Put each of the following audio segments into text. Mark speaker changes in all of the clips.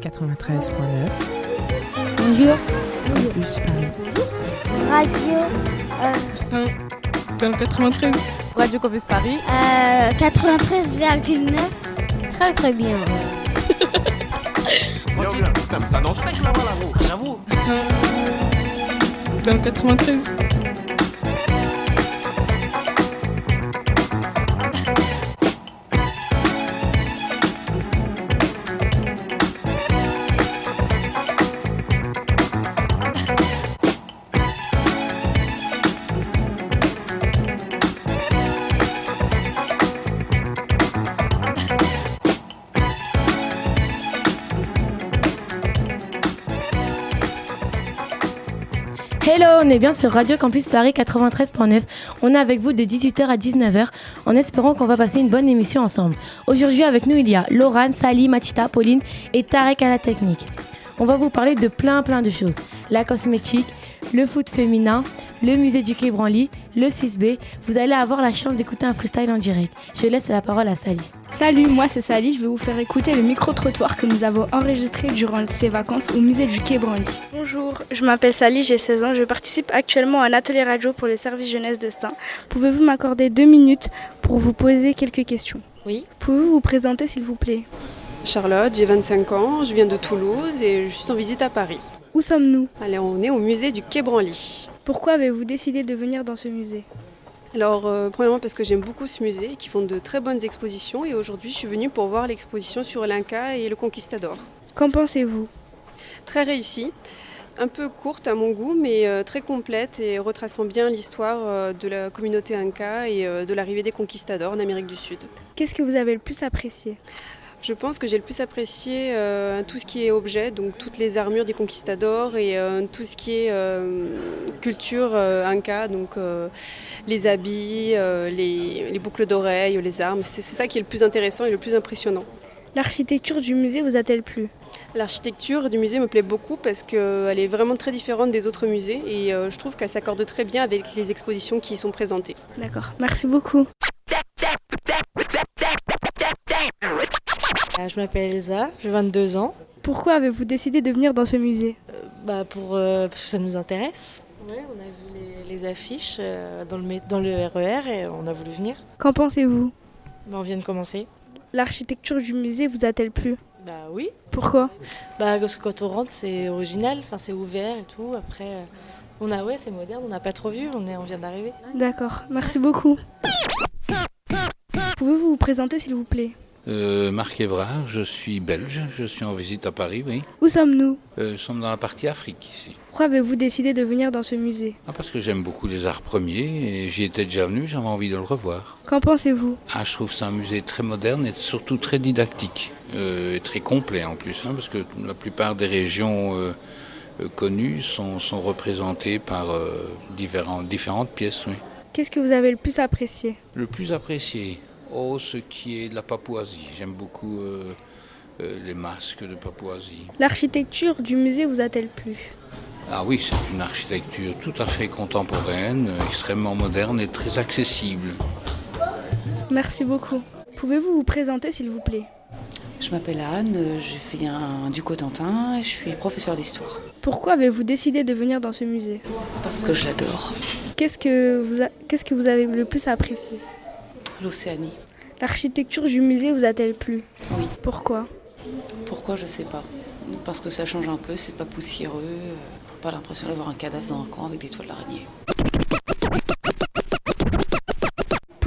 Speaker 1: 93.9.
Speaker 2: Bonjour.
Speaker 1: Campus Paris.
Speaker 3: Radio
Speaker 4: dans le 93.
Speaker 5: Radio Campus Paris.
Speaker 3: euh, 93,9.
Speaker 2: Très très bien.
Speaker 6: Bien, bien. Putain, ça danse sec là-bas, là.
Speaker 4: Dans le 93.
Speaker 2: On est bien sur Radio Campus Paris 93.9. On est avec vous de 18h à 19h en espérant qu'on va passer une bonne émission ensemble. Aujourd'hui avec nous il y a Laurane, Sally, Machita, Pauline et Tarek à la technique. On va vous parler de plein plein de choses. La cosmétique, le foot féminin, le musée du Quai Branly, le 6B. Vous allez avoir la chance d'écouter un freestyle en direct. Je laisse la parole à Sally.
Speaker 7: Salut, moi c'est Sally, je vais vous faire écouter le micro-trottoir que nous avons enregistré durant ces vacances au musée du Quai Branly.
Speaker 8: Bonjour, je m'appelle Sally, j'ai 16 ans, je participe actuellement à un atelier radio pour le service jeunesse de Stein.
Speaker 7: Pouvez-vous m'accorder deux minutes pour vous poser quelques questions?
Speaker 5: Oui.
Speaker 7: Pouvez-vous vous présenter s'il vous plaît?
Speaker 9: Charlotte, j'ai 25 ans, je viens de Toulouse et je suis en visite à Paris.
Speaker 7: Où sommes-nous?
Speaker 9: Allez, on est au musée du Quai Branly.
Speaker 7: Pourquoi avez-vous décidé de venir dans ce musée?
Speaker 9: Alors, euh, premièrement parce que j'aime beaucoup ce musée, qui font de très bonnes expositions et aujourd'hui je suis venue pour voir l'exposition sur l'Inca et le Conquistador.
Speaker 7: Qu'en pensez-vous?
Speaker 9: Très réussie, un peu courte à mon goût, mais euh, très complète et retraçant bien l'histoire euh, de la communauté Inca et de l'arrivée des conquistadors en Amérique du Sud.
Speaker 7: Qu'est-ce que vous avez le plus apprécié?
Speaker 9: Je pense que j'ai le plus apprécié euh, tout ce qui est objet, donc toutes les armures des conquistadors et euh, tout ce qui est euh, culture inca, donc les habits, les, les boucles d'oreilles, les armes. C'est ça qui est le plus intéressant et le plus impressionnant.
Speaker 7: L'architecture du musée vous a-t-elle plu?
Speaker 9: L'architecture du musée me plaît beaucoup parce qu'elle est vraiment très différente des autres musées et euh, je trouve qu'elle s'accorde très bien avec les expositions qui y sont présentées.
Speaker 7: D'accord, merci beaucoup.
Speaker 5: Euh, Je m'appelle Elsa, j'ai 22 ans.
Speaker 7: Pourquoi avez-vous décidé de venir dans ce musée?
Speaker 5: Bah pour, euh, parce que ça nous intéresse. Ouais, on a vu les, les affiches euh, dans, le, dans le RER et on a voulu venir.
Speaker 7: Qu'en pensez-vous?
Speaker 5: Bah, on vient de commencer.
Speaker 7: L'architecture du musée vous a-t-elle plu?
Speaker 5: Bah oui.
Speaker 7: Pourquoi
Speaker 5: Bah parce que quand on rentre c'est original, enfin c'est ouvert et tout. Après euh, on a ouais c'est moderne, on n'a pas trop vu, on, est, on vient d'arriver.
Speaker 7: D'accord, merci beaucoup. Pouvez-vous vous présenter s'il vous plaît?
Speaker 10: Euh, Marc Évrard, je suis belge, je suis en visite à Paris, oui.
Speaker 7: Où sommes-nous?
Speaker 10: Euh, nous sommes dans la partie Afrique ici.
Speaker 7: Pourquoi avez-vous décidé de venir dans ce musée?
Speaker 10: Ah, parce que j'aime beaucoup les arts premiers et j'y étais déjà venu, j'avais envie de le revoir.
Speaker 7: Qu'en pensez-vous?
Speaker 10: Ah, je trouve que c'est un musée très moderne et surtout très didactique euh, et très complet en plus, hein, parce que la plupart des régions euh, euh, connues sont, sont représentées par différents- différentes pièces. Oui.
Speaker 7: Qu'est-ce que vous avez le plus apprécié?
Speaker 10: Le plus apprécié, oh, ce qui est de la Papouasie. J'aime beaucoup euh, euh, les masques de Papouasie.
Speaker 7: L'architecture du musée vous a-t-elle plu?
Speaker 10: Ah oui, c'est une architecture tout à fait contemporaine, extrêmement moderne et très accessible.
Speaker 7: Merci beaucoup. Pouvez-vous vous présenter s'il vous plaît?
Speaker 11: Je m'appelle Anne, je viens du Cotentin et je suis professeure d'histoire
Speaker 7: Pourquoi avez-vous décidé de venir dans ce musée?
Speaker 11: Parce que je l'adore.
Speaker 7: Qu'est-ce que vous, a- qu'est-ce que vous avez le plus apprécié?
Speaker 11: L'Océanie.
Speaker 7: L'architecture du musée vous a-t-elle plu?
Speaker 11: Oui.
Speaker 7: Pourquoi?
Speaker 11: Pourquoi je sais pas. Parce que ça change un peu, c'est pas poussiéreux, euh, pas l'impression d'avoir un cadavre dans un coin avec des toiles d'araignée.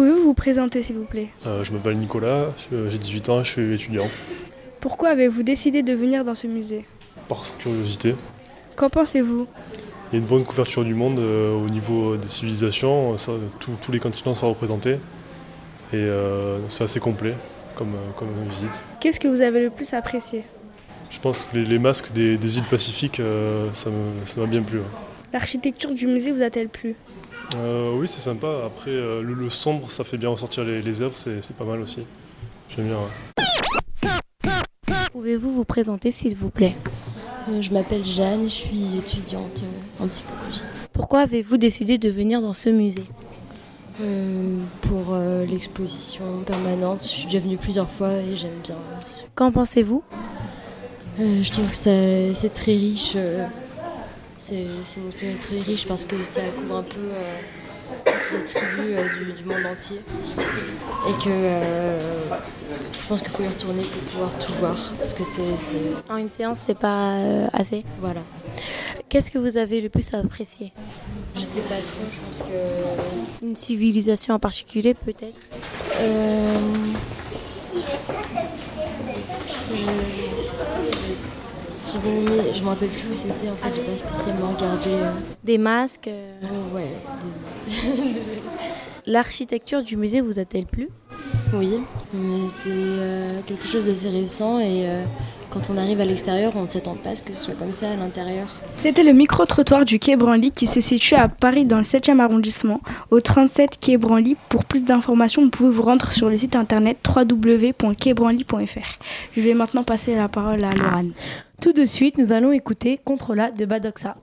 Speaker 7: Pouvez-vous vous présenter s'il vous plaît
Speaker 12: Euh, je m'appelle Nicolas, euh, j'ai 18 ans, je suis étudiant.
Speaker 7: Pourquoi avez-vous décidé de venir dans ce musée
Speaker 12: Par curiosité,
Speaker 7: Qu'en pensez-vous
Speaker 12: il y a une bonne couverture du monde euh, au niveau des civilisations, ça, tous- tous les continents sont représentés et euh, c'est assez complet comme, euh, comme visite.
Speaker 7: Qu'est-ce que vous avez le plus apprécié
Speaker 12: Je pense que les, les masques des, des îles Pacifiques, euh, ça m'a bien plu.
Speaker 7: L'architecture du musée vous a-t-elle plu
Speaker 12: Euh, oui, c'est sympa. Après, euh, le, le sombre, ça fait bien ressortir les, les œuvres, c'est pas mal aussi. J'aime bien. ouais.
Speaker 2: Pouvez-vous vous présenter s'il vous plaît?
Speaker 13: Euh, je m'appelle Jeanne, je suis étudiante en psychologie.
Speaker 2: Pourquoi avez-vous décidé de venir dans ce musée?
Speaker 13: Euh, pour euh, l'exposition permanente, je suis déjà venue plusieurs fois et j'aime bien.
Speaker 2: Qu'en pensez-vous?
Speaker 13: Euh, je trouve que ça- c'est très riche. C'est une expérience très riche parce que ça couvre un peu euh, toutes les tribus euh, du, du monde entier. Et que euh, je pense qu'il faut y retourner pour pouvoir tout voir. Parce que c'est.
Speaker 2: En une séance, c'est pas assez.
Speaker 13: Voilà.
Speaker 2: Qu'est-ce que vous avez le plus apprécié?
Speaker 13: Je sais pas trop, je pense que.
Speaker 2: Une civilisation en particulier, peut-être?
Speaker 13: Euh, J'ai bien aimé, je me rappelle plus où c'était, en fait, j'ai pas spécialement regardé. euh,
Speaker 2: Des masques euh,
Speaker 13: euh, ouais, des- désolée.
Speaker 2: L'architecture du musée vous a-t-elle plu?
Speaker 13: Oui, mais c'est euh, quelque chose d'assez récent et euh, quand on arrive à l'extérieur, on ne s'attend pas à ce que ce soit comme ça à l'intérieur.
Speaker 7: C'était le micro-trottoir du Quai Branly qui se situe à Paris dans le 7e arrondissement, au 37 Quai Branly. Pour plus d'informations, vous pouvez vous rendre sur le site internet www.quaibranly.fr. Je vais maintenant passer la parole à Laurane.
Speaker 2: Tout de suite, nous allons écouter Controla de Badoxa.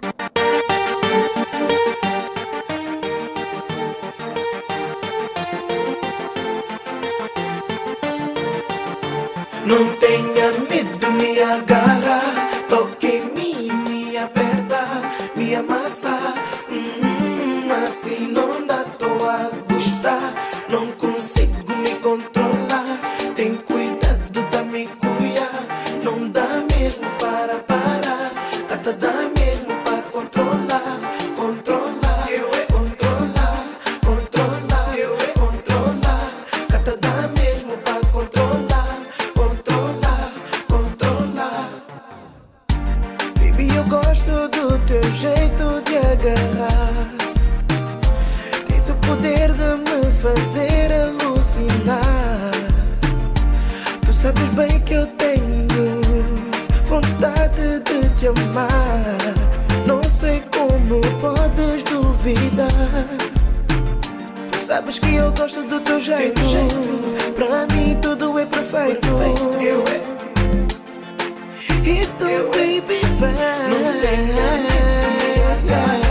Speaker 14: Não tenha medo, me agarra, toque em mim, me aperta, me amassa. Hum, assim não dá, tô a gostar, não te amar. Não sei como podes duvidar. Tu sabes que eu gosto do teu jeito. Pra mim tudo é perfeito. Eu é. E tu, baby, vai. Não tenha medo,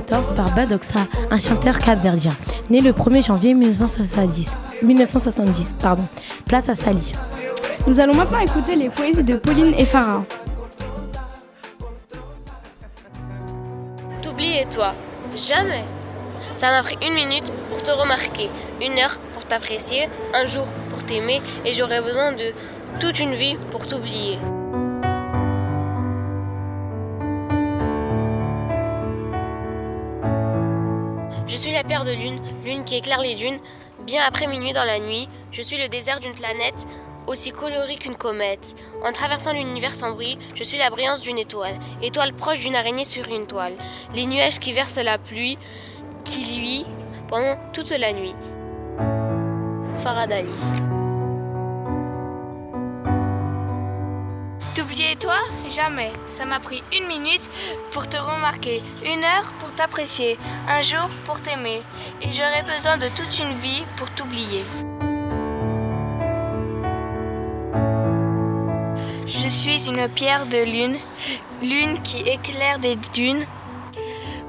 Speaker 2: par Badoxa, un chanteur capverdien, né le 1er janvier 1970, 1970 pardon, place à Sali.
Speaker 7: Nous allons maintenant écouter les poésies de Pauline et Farah.
Speaker 15: T'oublies et toi Jamais Ça m'a pris une minute pour te remarquer, une heure pour t'apprécier, un jour pour t'aimer, et j'aurais besoin de toute une vie pour t'oublier. Lune, lune qui éclaire les dunes, bien après minuit dans la nuit. Je suis le désert d'une planète, aussi colorée qu'une comète. En traversant l'univers sans bruit, je suis la brillance d'une étoile, étoile proche d'une araignée sur une toile. Les nuages qui versent la pluie, qui luit pendant toute la nuit. Faradali.
Speaker 8: T'oublier toi Jamais. Ça m'a pris une minute pour te remarquer, une heure pour t'apprécier, un jour pour t'aimer. Et j'aurais besoin de toute une vie pour t'oublier. Je suis une pierre de lune, lune qui éclaire des dunes.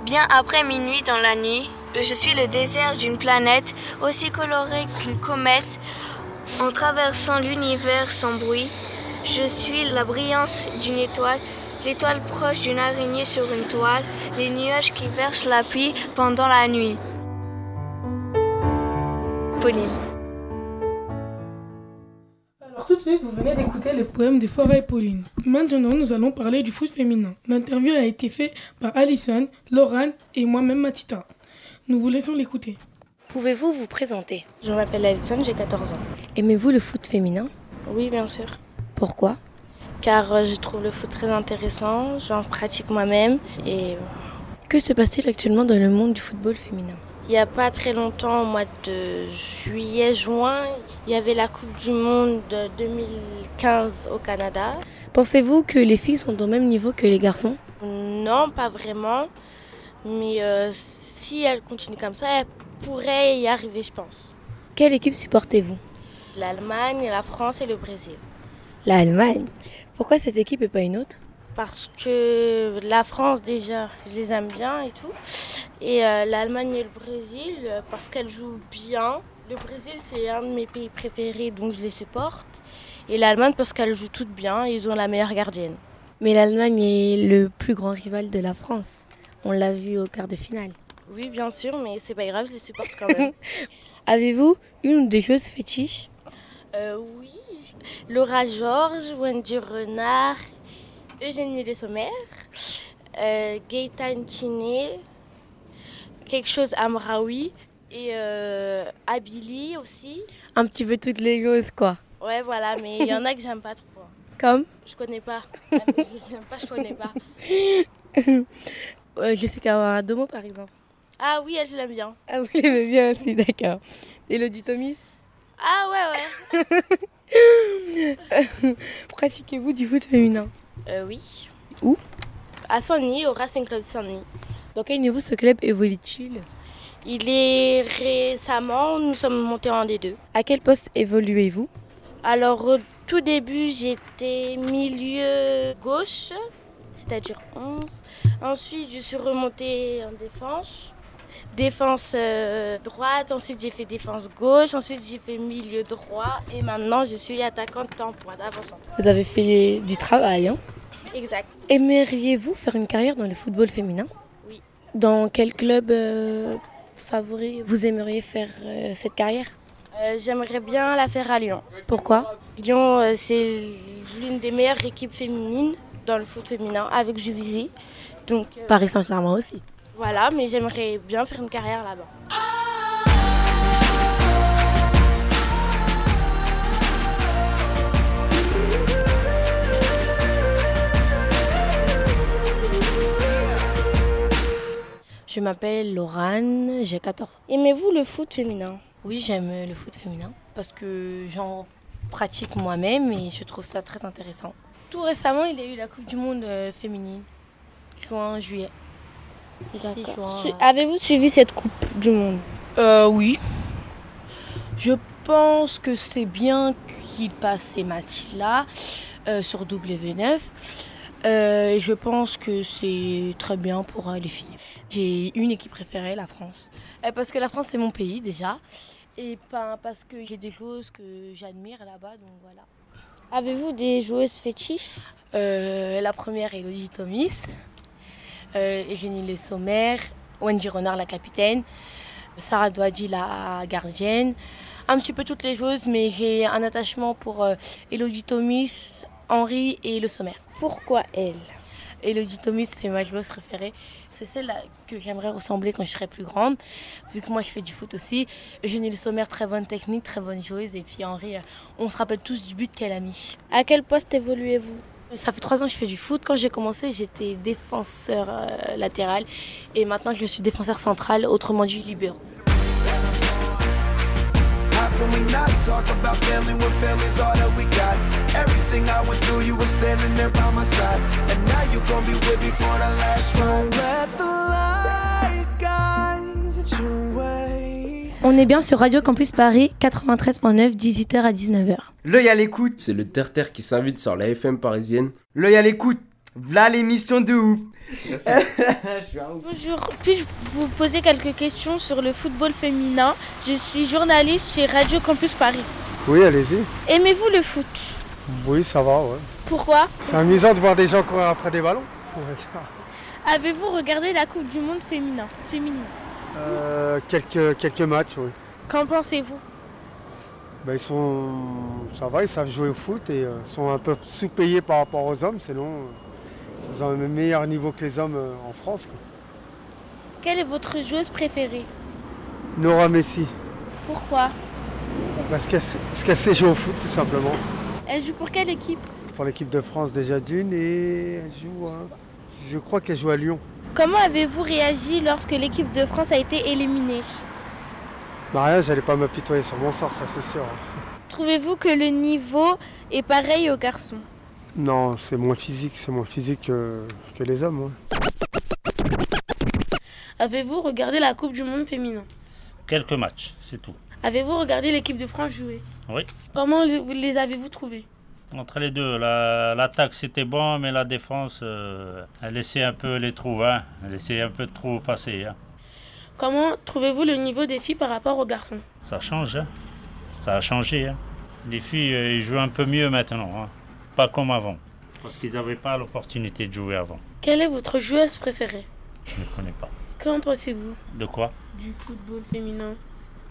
Speaker 8: Bien après minuit dans la nuit, je suis le désert d'une planète aussi colorée qu'une comète. En traversant l'univers sans bruit, je suis la brillance d'une étoile, l'étoile proche d'une araignée sur une toile, les nuages qui versent la pluie pendant la nuit. Pauline.
Speaker 16: Alors tout de suite, vous venez d'écouter le poème de Farah et Pauline. Maintenant, nous allons parler du foot féminin. L'interview a été faite par Alison, Laurent et moi-même Matita. Nous vous laissons l'écouter.
Speaker 2: Pouvez-vous vous présenter?
Speaker 8: Je m'appelle Alison, j'ai 14 ans.
Speaker 2: Aimez-vous le foot féminin?
Speaker 8: Oui, bien sûr.
Speaker 2: Pourquoi
Speaker 8: Car euh, je trouve le foot très intéressant, j'en pratique moi-même et...
Speaker 2: Que se passe-t-il actuellement dans le monde du football féminin
Speaker 8: Il n'y a pas très longtemps, au mois de juillet, juin, il y avait la Coupe du Monde de 2015 au Canada.
Speaker 2: Pensez-vous que les filles sont au même niveau que les garçons
Speaker 8: Non, pas vraiment. Mais euh, si elles continuent comme ça, elles pourraient y arriver, je pense.
Speaker 2: Quelle équipe supportez-vous
Speaker 8: L'Allemagne, la France et le Brésil.
Speaker 2: L'Allemagne Pourquoi cette équipe et pas une autre?
Speaker 8: Parce que la France, déjà, je les aime bien et tout. Et euh, l'Allemagne et le Brésil, euh, parce qu'elles jouent bien. Le Brésil, c'est un de mes pays préférés, donc je les supporte. Et l'Allemagne, parce qu'elles jouent toutes bien, ils ont la meilleure gardienne.
Speaker 2: Mais l'Allemagne est le plus grand rival de la France. On l'a vu au quart de finale.
Speaker 8: Oui, bien sûr, mais c'est pas grave, je les supporte quand même.
Speaker 2: Avez-vous une ou deux choses fétiches?
Speaker 8: Euh, Oui, Laura Georges, Wendy Renard, Eugénie Le Sommer, euh, Gaëtan Chiné, quelque chose Amraoui et euh, Abili aussi.
Speaker 2: Un petit peu toutes les choses, quoi.
Speaker 8: Ouais, voilà, mais il y en a que j'aime pas trop.
Speaker 2: Comme?
Speaker 8: Je connais pas. je sais pas, je connais pas.
Speaker 2: euh, Jessica Domo, par exemple.
Speaker 8: Ah oui, elle, je l'aime bien.
Speaker 2: Ah, vous l'aimez bien aussi, d'accord. Elodie Thomis?
Speaker 8: Ah ouais,
Speaker 2: ouais. Pratiquez-vous du foot féminin
Speaker 8: euh, Oui.
Speaker 2: Où
Speaker 8: À Saint-Denis, au Racing Club Saint-Denis.
Speaker 2: Dans quel niveau ce club évolue-t-il?
Speaker 8: Il est récemment, nous sommes montés en D2.
Speaker 2: À quel poste évoluez-vous?
Speaker 8: Alors, au tout début, j'étais milieu gauche, c'est-à-dire 11. Ensuite, je suis remontée en défense. Défense euh, droite, ensuite j'ai fait défense gauche, ensuite j'ai fait milieu droit et maintenant je suis attaquante en pointe, avant
Speaker 2: Vous avez fait du travail, hein?
Speaker 8: Exact.
Speaker 2: Aimeriez-vous faire une carrière dans le football féminin?
Speaker 8: Oui.
Speaker 2: Dans quel club euh, favori vous aimeriez faire euh, cette carrière?
Speaker 8: J'aimerais bien la faire à Lyon.
Speaker 2: Pourquoi?
Speaker 8: Lyon, c'est l'une des meilleures équipes féminines dans le foot féminin avec Juvisy. Donc,
Speaker 2: Paris Saint-Germain aussi.
Speaker 8: Voilà, mais j'aimerais bien faire une carrière là-bas.
Speaker 2: Je m'appelle Laurane, j'ai 14 ans.
Speaker 8: Aimez-vous le foot féminin?
Speaker 2: Oui, j'aime le foot féminin parce que j'en pratique moi-même et je trouve ça très intéressant. Tout récemment, il y a eu la Coupe du Monde euh, féminine, juin, juillet.
Speaker 8: D'accord. Avez-vous suivi cette Coupe du Monde
Speaker 2: Euh, oui. Je pense que c'est bien qu'il passe ces matchs-là euh, sur W9. Euh, je pense que c'est très bien pour euh, les filles. J'ai une équipe préférée, la France. Euh, parce que la France, c'est mon pays déjà. Et pas parce que j'ai des choses que j'admire là-bas, donc voilà.
Speaker 8: Avez-vous des joueuses fétiches?
Speaker 2: Euh, La première, Elodie Thomis. Euh, Eugénie Le Sommer. Wendy Renard, la capitaine. Sarah Douadji, la gardienne. Un petit peu toutes les choses, mais j'ai un attachement pour euh, Elodie Thomis, Henri et Le Sommaire.
Speaker 17: Pourquoi elle?
Speaker 2: Elodie Thomis, c'est ma joueuse préférée. C'est celle là que j'aimerais ressembler quand je serai plus grande, vu que moi je fais du foot aussi. Eugénie Le Sommaire, très bonne technique, très bonne joueuse. Et puis Henri, euh, on se rappelle tous du but qu'elle a mis.
Speaker 17: À quel poste évoluez-vous?
Speaker 2: Ça fait trois ans que je fais du foot. Quand j'ai commencé, j'étais défenseur euh, latéral. Et maintenant, je suis défenseur central, autrement dit libéro.
Speaker 18: How can we not talk about family when family's all that we got? Everything I went through, you were standing there by my side. And now you gon' be with me for the last ride. Let the light guide your way.
Speaker 2: On est bien sur Radio Campus Paris 93.9, 18h à 19h.
Speaker 19: L'œil à l'écoute, c'est le terre-terre qui s'invite sur la FM parisienne. L'œil à l'écoute, voilà l'émission de ouf.
Speaker 17: Bonjour, puis-je vous poser quelques questions sur le football féminin? Je suis journaliste chez Radio Campus Paris.
Speaker 20: Oui, allez-y.
Speaker 17: Aimez-vous le foot?
Speaker 20: Oui, ça va, ouais.
Speaker 17: Pourquoi?
Speaker 20: C'est amusant de voir des gens courir après des ballons.
Speaker 17: Avez-vous regardé la Coupe du Monde féminin, féminine?
Speaker 20: Euh, quelques, quelques matchs, oui.
Speaker 17: Qu'en pensez-vous?
Speaker 20: Ben, ils sont. Ça va, ils savent jouer au foot et euh, sont un peu sous-payés par rapport aux hommes, sinon euh, ils ont un meilleur niveau que les hommes euh, en France. quoi.
Speaker 17: Quelle est votre joueuse préférée?
Speaker 20: Nora Messi,
Speaker 17: Pourquoi?
Speaker 20: Parce qu'elle qu'elle sait jouer au foot tout simplement.
Speaker 17: Elle joue pour quelle équipe?
Speaker 20: Pour l'équipe de France déjà d'une et elle joue. à- Je crois qu'elle joue à Lyon.
Speaker 17: Comment avez-vous réagi lorsque l'équipe de France a été éliminée?
Speaker 20: Bah rien, j'allais pas m'apitoyer sur mon sort, ça c'est sûr. hein.
Speaker 17: Trouvez-vous que le niveau est pareil aux garçons?
Speaker 20: Non, c'est moins physique, c'est moins physique que, que les hommes. ouais.
Speaker 17: Avez-vous regardé la Coupe du Monde féminin?
Speaker 21: Quelques matchs, c'est tout.
Speaker 17: Avez-vous regardé l'équipe de France jouer?
Speaker 21: Oui.
Speaker 17: Comment le- les avez-vous trouvés?
Speaker 21: Entre les deux, la- l'attaque c'était bon, mais la défense, euh, elle laissait un peu les trous, hein. Elle laissait un peu de trous passer. hein.
Speaker 17: Comment trouvez-vous le niveau des filles par rapport aux garçons?
Speaker 21: Ça change, hein. Ça a changé, hein. Les filles, euh, ils jouent un peu mieux maintenant, hein. Pas comme avant. Parce qu'ils n'avaient pas l'opportunité de jouer avant.
Speaker 17: Quelle est votre joueuse préférée?
Speaker 21: Je ne connais pas.
Speaker 17: Qu'en pensez-vous?
Speaker 21: De quoi?
Speaker 17: Du football féminin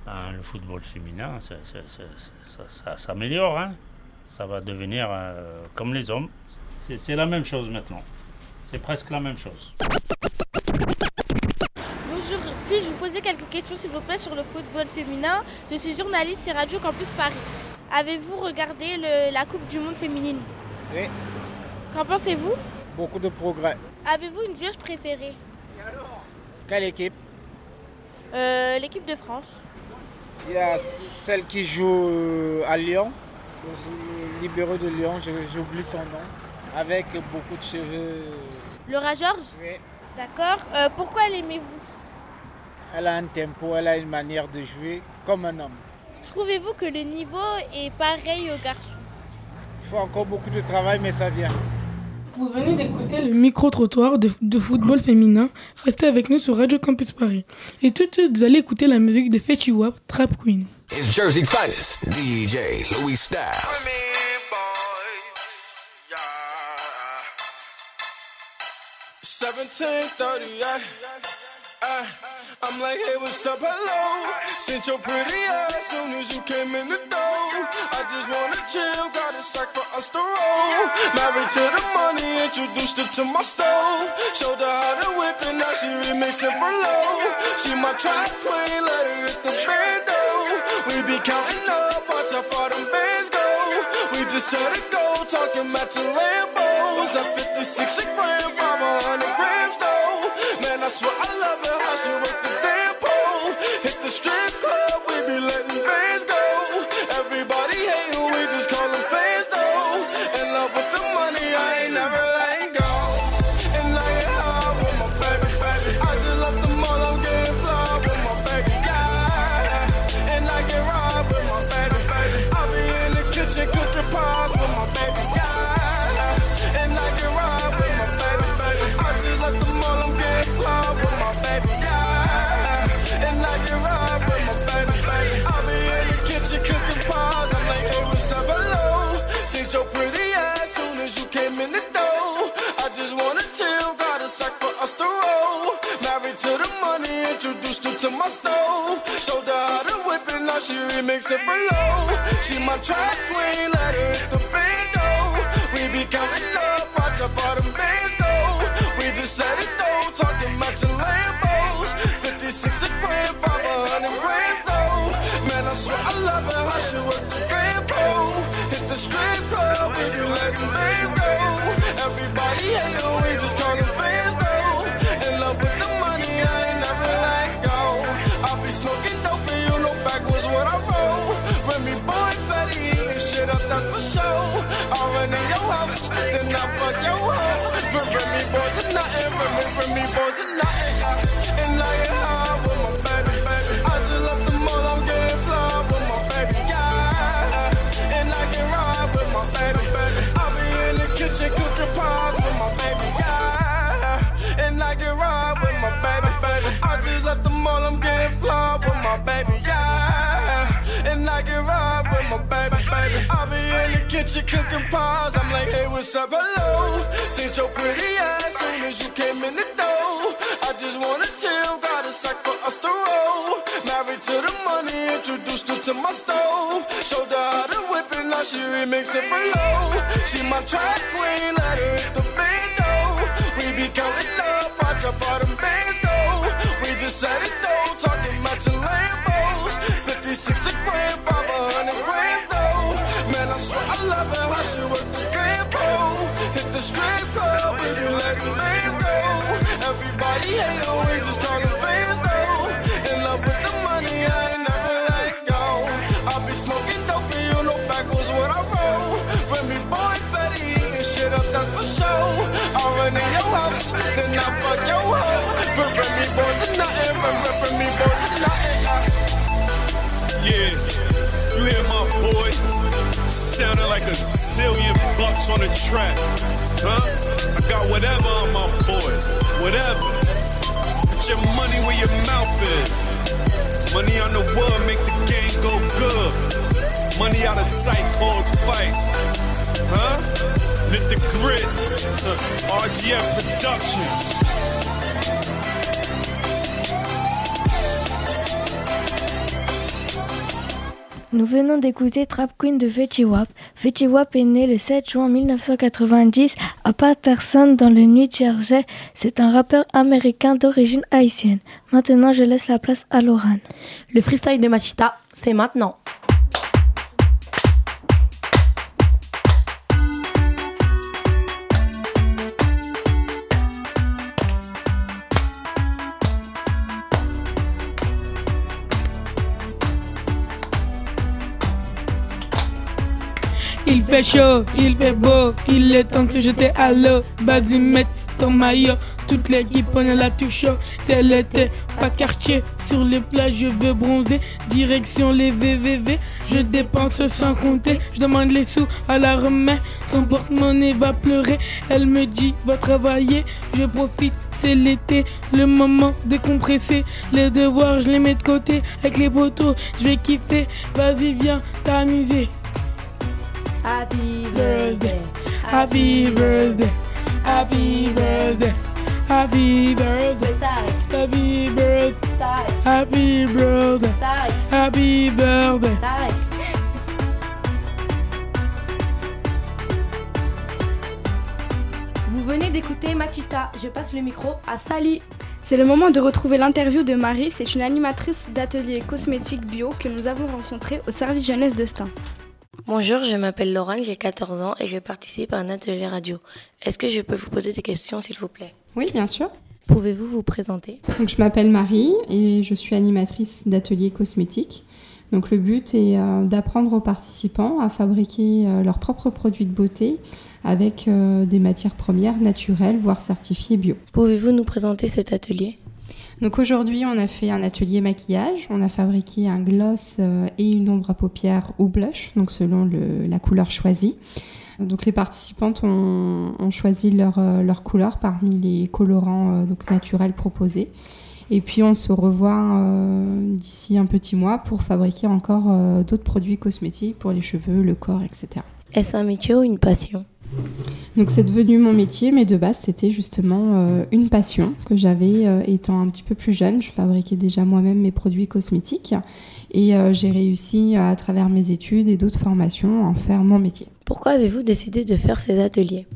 Speaker 21: Ben, Le football féminin, ça, ça- ça- ça- ça s'améliore, hein. Ça va devenir euh, comme les hommes. C'est la même chose maintenant. C'est presque la même chose.
Speaker 17: Bonjour, puis-je vous poser quelques questions s'il vous plaît sur le football féminin? Je suis journaliste chez Radio Campus Paris. Avez-vous regardé le- la Coupe du Monde féminine?
Speaker 22: Oui,
Speaker 17: Qu'en pensez-vous?
Speaker 22: Beaucoup de progrès.
Speaker 17: Avez-vous une joueuse préférée?
Speaker 22: Quelle équipe?
Speaker 17: Euh, L'équipe de France.
Speaker 22: Il y a celle qui joue à Lyon, libéraux de Lyon, j'oublie son nom, avec beaucoup de cheveux.
Speaker 17: Laura Georges
Speaker 22: Oui.
Speaker 17: D'accord. Euh, pourquoi l'aimez-vous?
Speaker 22: Elle a un tempo, elle a une manière de jouer comme un homme.
Speaker 17: Trouvez-vous que le niveau est pareil aux garçons
Speaker 22: Il faut encore beaucoup de travail, mais ça vient.
Speaker 16: Vous venez d'écouter le micro-trottoir de, de football féminin. Restez avec nous sur Radio Campus Paris. Et tout de suite, vous allez écouter la musique de Fetchy Wap, Trap Queen.
Speaker 23: It's Jersey's finest, DJ Louis Styles.
Speaker 18: 1738. Uh, I'm like, hey, what's up, hello? Sent your pretty ass soon as you came in the door. I just wanna chill, got a sack for us to roll. Married to the money, introduced her to my stove. Showed her how to whip it, now she remixing for low. She my track queen, let her hit the bando. We be counting up, watch how far them bands go. We just set a goal, talking matching Lambos. At 56 a gram, 500 grams though. Man, I swear I love it how she the damn pole. Hit the strip club, we be letting across the road. Married to the money, introduced her to my stove. Showed her how to whip it, now she remix it for low. She my track queen, let her hit the bando. We be counting up, watch our bottom bands go. We just set it down. boys and nothing. From me, from me, boys and nothing. Yeah. And kitchen cooking pies. I'm like, hey, what's up, hello? Since your pretty ass soon as you came in the door. I just wanna chill, got a sack for us to roll. Married to the money, introduced her to my stove. Showed her how to whip it, now she remix it for low. She my track queen, let her hit the bando. We be counting up, watch up all them bands go. We just said it though, talking about your Lambos. 56 a grand, 500
Speaker 24: Yeah, you hear my sounding like a bucks on the track, huh? I got whatever on my boy, whatever. Put your money where your mouth is. Money on the wood make the game go good. Money out of sight fights, huh? The? RGF Productions.
Speaker 25: Nous venons d'écouter Trap Queen de Fetty Wap. Fetty Wap est né le 7 juin 1990 à Patterson dans le New Jersey. C'est un rappeur américain d'origine haïtienne. Maintenant, je laisse la place à Laurent.
Speaker 7: Le freestyle de Machita, c'est maintenant.
Speaker 16: Fait chaud, il fait beau, il est temps de se jeter à l'eau. Vas-y, mets ton maillot. Toute l'équipe on est la touche chaud. C'est l'été, pas quartier. Sur les plages, je veux bronzer. Direction les VVV. Je dépense sans compter. Je demande les sous à la remet. Son porte-monnaie va pleurer. Elle me dit, va travailler. Je profite, c'est l'été. Le moment décompresser. Les devoirs, je les mets de côté. Avec les poteaux, je vais kiffer. Vas-y, viens t'amuser.
Speaker 7: Happy
Speaker 16: birthday, happy birthday, happy birthday, happy birthday, happy birthday, happy birthday, happy birthday.
Speaker 7: Vous venez d'écouter Machita. Je passe le micro à Sally.
Speaker 25: C'est le moment de retrouver l'interview de Marie. C'est une animatrice d'atelier cosmétique bio que nous avons rencontrée au service jeunesse de Stein.
Speaker 2: Bonjour, je m'appelle Laurent, j'ai 14 ans et je participe à un atelier radio. Est-ce que je peux vous poser des questions, s'il vous plaît?
Speaker 26: Oui, bien sûr.
Speaker 2: Pouvez-vous vous présenter?
Speaker 26: Donc, je m'appelle Marie et je suis animatrice d'atelier cosmétique. Donc, le but est euh, d'apprendre aux participants à fabriquer euh, leurs propres produits de beauté avec euh, des matières premières naturelles, voire certifiées bio.
Speaker 2: Pouvez-vous nous présenter cet atelier?
Speaker 26: Donc aujourd'hui, on a fait un atelier maquillage. On a fabriqué un gloss euh, et une ombre à paupières ou blush, donc selon la couleur choisie. Donc les participantes ont, choisi leur, euh, leur couleur parmi les colorants euh, donc naturels proposés. Et puis on se revoit d'ici un petit mois pour fabriquer encore d'autres produits cosmétiques pour les cheveux, le corps, etc.
Speaker 2: Est-ce un métier ou une passion?
Speaker 26: Donc c'est devenu mon métier, mais de base c'était justement euh, une passion que j'avais euh, étant un petit peu plus jeune. Je fabriquais déjà moi-même mes produits cosmétiques et euh, j'ai réussi à travers mes études et d'autres formations à en faire mon métier.
Speaker 25: Pourquoi avez-vous décidé de faire ces ateliers?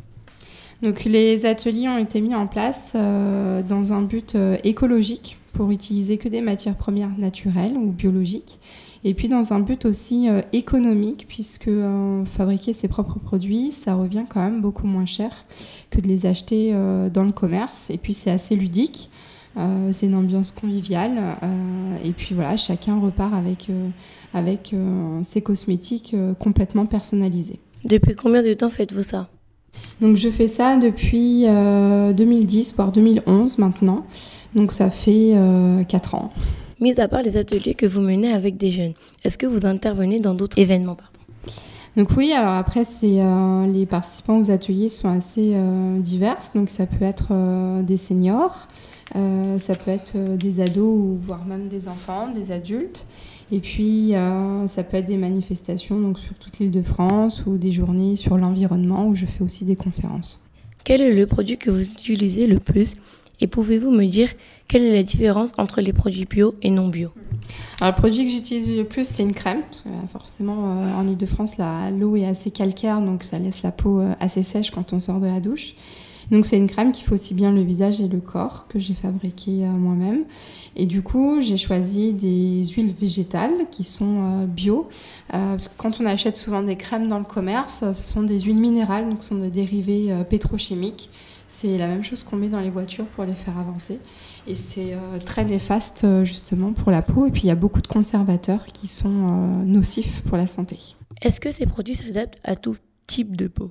Speaker 26: Donc les ateliers ont été mis en place dans un but écologique pour utiliser que des matières premières naturelles ou biologiques. Et puis dans un but aussi euh, économique, puisque euh, fabriquer ses propres produits, ça revient quand même beaucoup moins cher que de les acheter euh, dans le commerce. Et puis c'est assez ludique, euh, c'est une ambiance conviviale. euh, et puis voilà, chacun repart avec, euh, avec euh, ses cosmétiques euh, complètement personnalisés.
Speaker 25: Depuis combien de temps faites-vous ça?
Speaker 26: Donc je fais ça depuis euh, 2010, voire 2011 maintenant. Donc ça fait 4 ans.
Speaker 25: Mis à part les ateliers que vous menez avec des jeunes, est-ce que vous intervenez dans d'autres événements pardon?
Speaker 26: Donc oui, alors après, c'est euh, les participants aux ateliers sont assez euh, diverses. Donc ça peut être euh, des seniors, euh, ça peut être des ados ou voire même des enfants, des adultes. Et puis ça peut être des manifestations donc sur toute l'île de France ou des journées sur l'environnement où je fais aussi des conférences.
Speaker 25: Quel est le produit que vous utilisez le plus Et pouvez-vous me dire quelle est la différence entre les produits bio et non bio?
Speaker 26: Alors, le produit que j'utilise le plus, c'est une crème. Parce que, euh, forcément, euh, en Ile-de-France, l'eau est assez calcaire, donc ça laisse la peau euh, assez sèche quand on sort de la douche. Donc, c'est une crème qui fait aussi bien le visage et le corps, que j'ai fabriquée moi-même. Et du coup, j'ai choisi des huiles végétales qui sont bio. Parce que quand on achète souvent des crèmes dans le commerce, ce sont des huiles minérales, donc ce sont des dérivés pétrochimiques. C'est la même chose qu'on met dans les voitures pour les faire avancer. Et c'est euh, très néfaste euh, justement pour la peau. Et puis il y a beaucoup de conservateurs qui sont euh, nocifs pour la santé.
Speaker 25: Est-ce que ces produits s'adaptent à tout type de peau?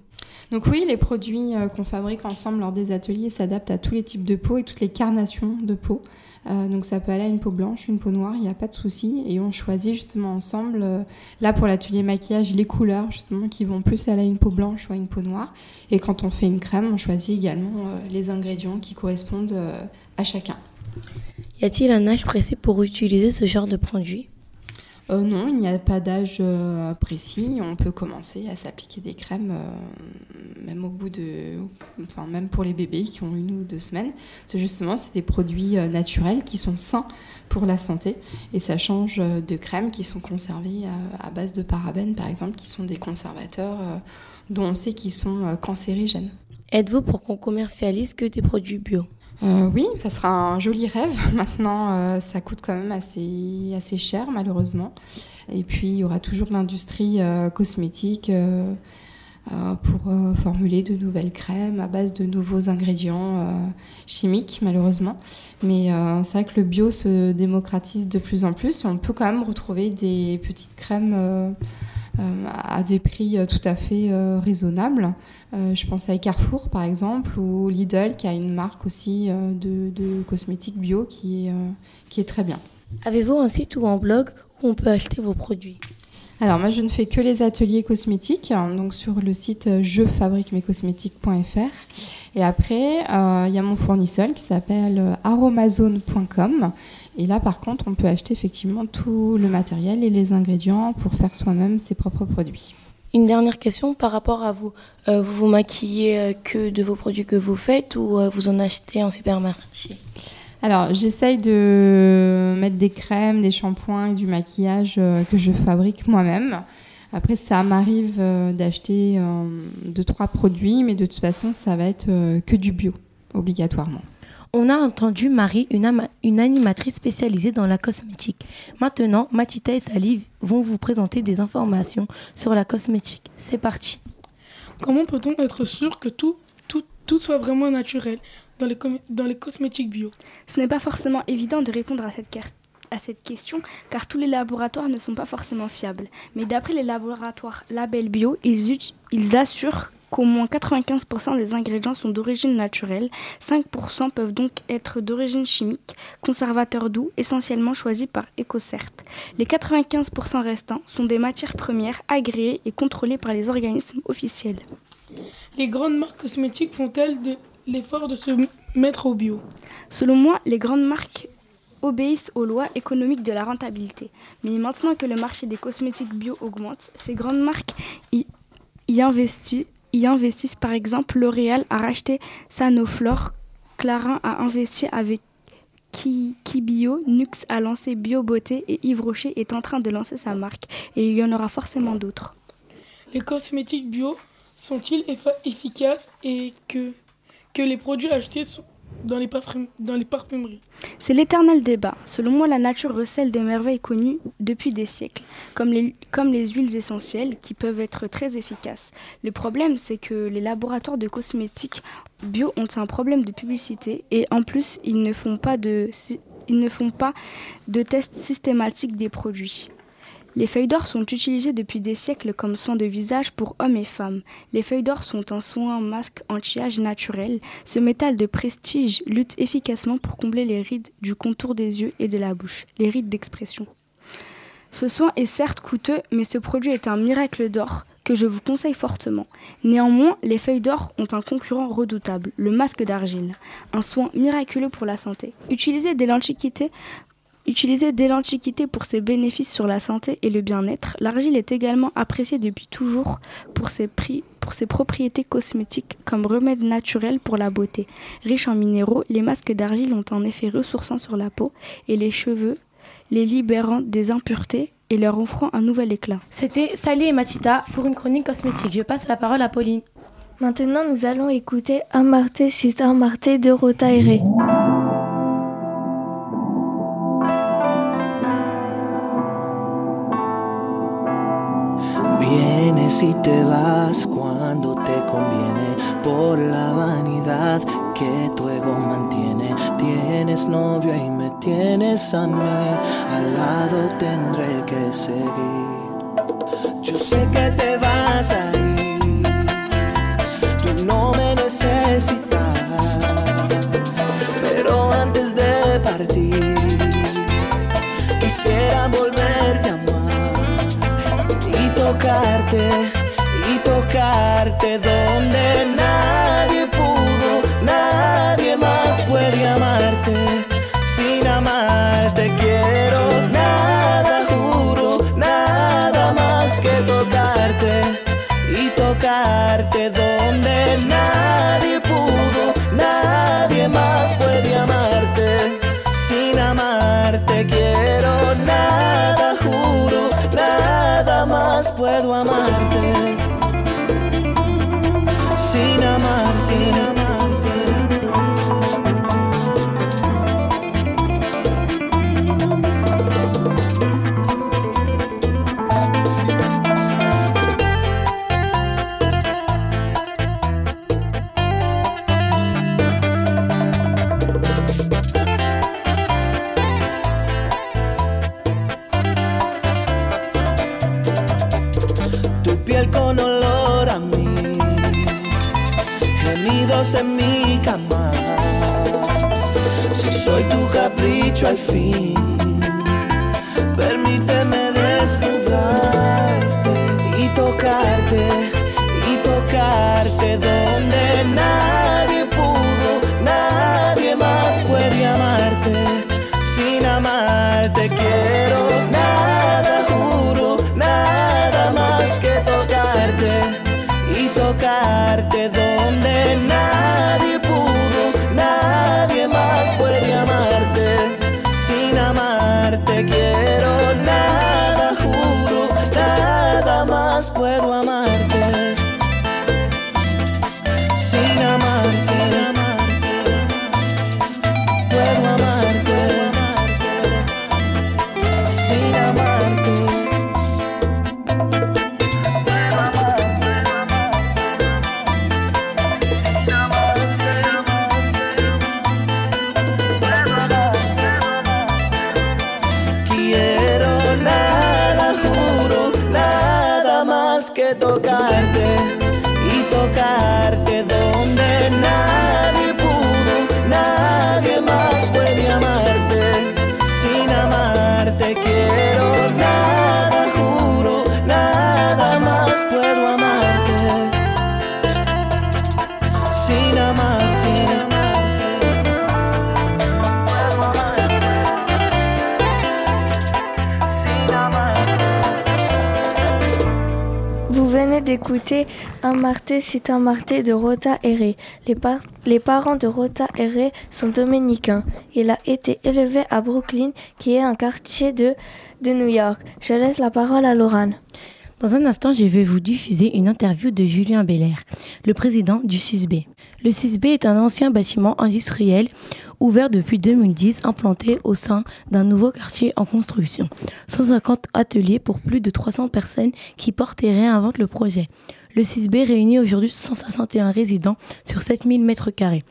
Speaker 26: Donc oui, les produits qu'on fabrique ensemble lors des ateliers s'adaptent à tous les types de peau et toutes les carnations de peau. Euh, donc ça peut aller à une peau blanche, une peau noire, il n'y a pas de souci. Et on choisit justement ensemble, euh, là pour l'atelier maquillage, les couleurs justement qui vont plus aller à une peau blanche ou à une peau noire. Et quand on fait une crème, on choisit également euh, les ingrédients qui correspondent à chacun.
Speaker 25: Y a-t-il un âge précis pour utiliser ce genre de produit?
Speaker 26: Euh, non, il n'y a pas d'âge euh, précis. On peut commencer à s'appliquer des crèmes, euh, même au bout de, enfin même pour les bébés qui ont une ou deux semaines. C'est justement c'est des produits naturels qui sont sains pour la santé et ça change de crèmes qui sont conservées à, à base de parabènes par exemple, qui sont des conservateurs dont on sait qu'ils sont cancérigènes.
Speaker 25: Êtes-vous pour qu'on commercialise que des produits bio?
Speaker 26: Euh, oui, ça sera un joli rêve. Maintenant, euh, ça coûte quand même assez, assez cher, malheureusement. Et puis, il y aura toujours l'industrie euh, cosmétique pour formuler de nouvelles crèmes à base de nouveaux ingrédients chimiques, malheureusement. Mais c'est vrai que le bio se démocratise de plus en plus. On peut quand même retrouver des petites crèmes. Euh, à des prix euh, tout à fait euh, raisonnables. Je pense à Carrefour par exemple ou Lidl qui a une marque aussi de, de cosmétiques bio qui est, qui est très bien.
Speaker 25: Avez-vous un site ou un blog où on peut acheter vos produits?
Speaker 26: Alors moi je ne fais que les ateliers cosmétiques, hein, donc sur le site jefabriquemescosmétiques.fr. Et après, euh, il y a mon fournisseur qui s'appelle aromazone.com. Et là par contre, on peut acheter effectivement tout le matériel et les ingrédients pour faire soi-même ses propres produits.
Speaker 25: Une dernière question par rapport à vous. Euh, vous vous maquillez euh, que de vos produits que vous faites ou euh, vous en achetez en supermarché?
Speaker 26: Alors, j'essaye de mettre des crèmes, des shampoings et du maquillage que je fabrique moi-même. Après, ça m'arrive d'acheter deux, trois produits, mais de toute façon, ça va être que du bio, obligatoirement.
Speaker 2: On a entendu Marie, une, ama- une animatrice spécialisée dans la cosmétique. Maintenant, Matita et Salive vont vous présenter des informations sur la cosmétique. C'est parti.
Speaker 16: Comment peut-on être sûr que tout, tout, tout soit vraiment naturel dans les, com- dans les cosmétiques bio?
Speaker 7: Ce n'est pas forcément évident de répondre à cette, car- à cette question car tous les laboratoires ne sont pas forcément fiables. Mais d'après les laboratoires Label Bio, ils, ut- ils assurent qu'au moins 95% des ingrédients sont d'origine naturelle, 5% peuvent donc être d'origine chimique, conservateurs doux essentiellement choisis par EcoCert. Les 95% restants sont des matières premières agréées et contrôlées par les organismes officiels.
Speaker 16: Les grandes marques cosmétiques font-elles de l'effort de se mettre au bio?
Speaker 7: Selon moi, les grandes marques obéissent aux lois économiques de la rentabilité. Mais maintenant que le marché des cosmétiques bio augmente, ces grandes marques y, y investissent, investissent. Par exemple, L'Oréal a racheté Sanoflore, Clarin a investi avec Ki- Kibio, Nux a lancé BioBeauté et Yves Rocher est en train de lancer sa marque. Et il y en aura forcément d'autres.
Speaker 16: Les cosmétiques bio sont-ils efficaces et que, que les produits achetés sont dans les, parfumeries
Speaker 7: C'est l'éternel débat. Selon moi, la nature recèle des merveilles connues depuis des siècles, comme les, comme les huiles essentielles qui peuvent être très efficaces. Le problème, c'est que les laboratoires de cosmétiques bio ont un problème de publicité et en plus, ils ne font pas de, ils ne font pas de tests systématiques des produits. Les feuilles d'or sont utilisées depuis des siècles comme soin de visage pour hommes et femmes. Les feuilles d'or sont un soin masque anti-âge naturel. Ce métal de prestige lutte efficacement pour combler les rides du contour des yeux et de la bouche, les rides d'expression. Ce soin est certes coûteux, mais ce produit est un miracle d'or que je vous conseille fortement. Néanmoins, les feuilles d'or ont un concurrent redoutable, le masque d'argile, un soin miraculeux pour la santé. Utilisé dès l'Antiquité Utilisée dès l'Antiquité pour ses bénéfices sur la santé et le bien-être, l'argile est également appréciée depuis toujours pour ses, prix, pour ses propriétés cosmétiques comme remède naturel pour la beauté. Riche en minéraux, les masques d'argile ont un effet ressourçant sur la peau et les cheveux, les libérant des impuretés et leur offrant un nouvel éclat.
Speaker 2: C'était Salé et Matita pour une chronique cosmétique. Je passe la parole à Pauline.
Speaker 25: Maintenant, nous allons écouter Amarté, c'est Amarté de Rotaire.
Speaker 14: Vienes y te vas cuando te conviene por la vanidad que tu ego mantiene. Tienes novio y me tienes a mí, al lado tendré que seguir. Yo sé que te vas a y tocarte donde nadie
Speaker 25: Un Marté, c'est un Marté de Rota Herré. Les, par- les parents de Rota Herré sont dominicains. Il a été élevé à Brooklyn, qui est un quartier de, New York. Je laisse la parole à Laurane.
Speaker 2: Dans un instant, je vais vous diffuser une interview de Julien Belair, le président du SUSB. Le SUSB est un ancien bâtiment industriel ouvert depuis 2010, implanté au sein d'un nouveau quartier en construction. 150 ateliers pour plus de 300 personnes qui portent et réinventent le projet. Le SUSB réunit aujourd'hui 161 résidents sur 7000 mètres carrés.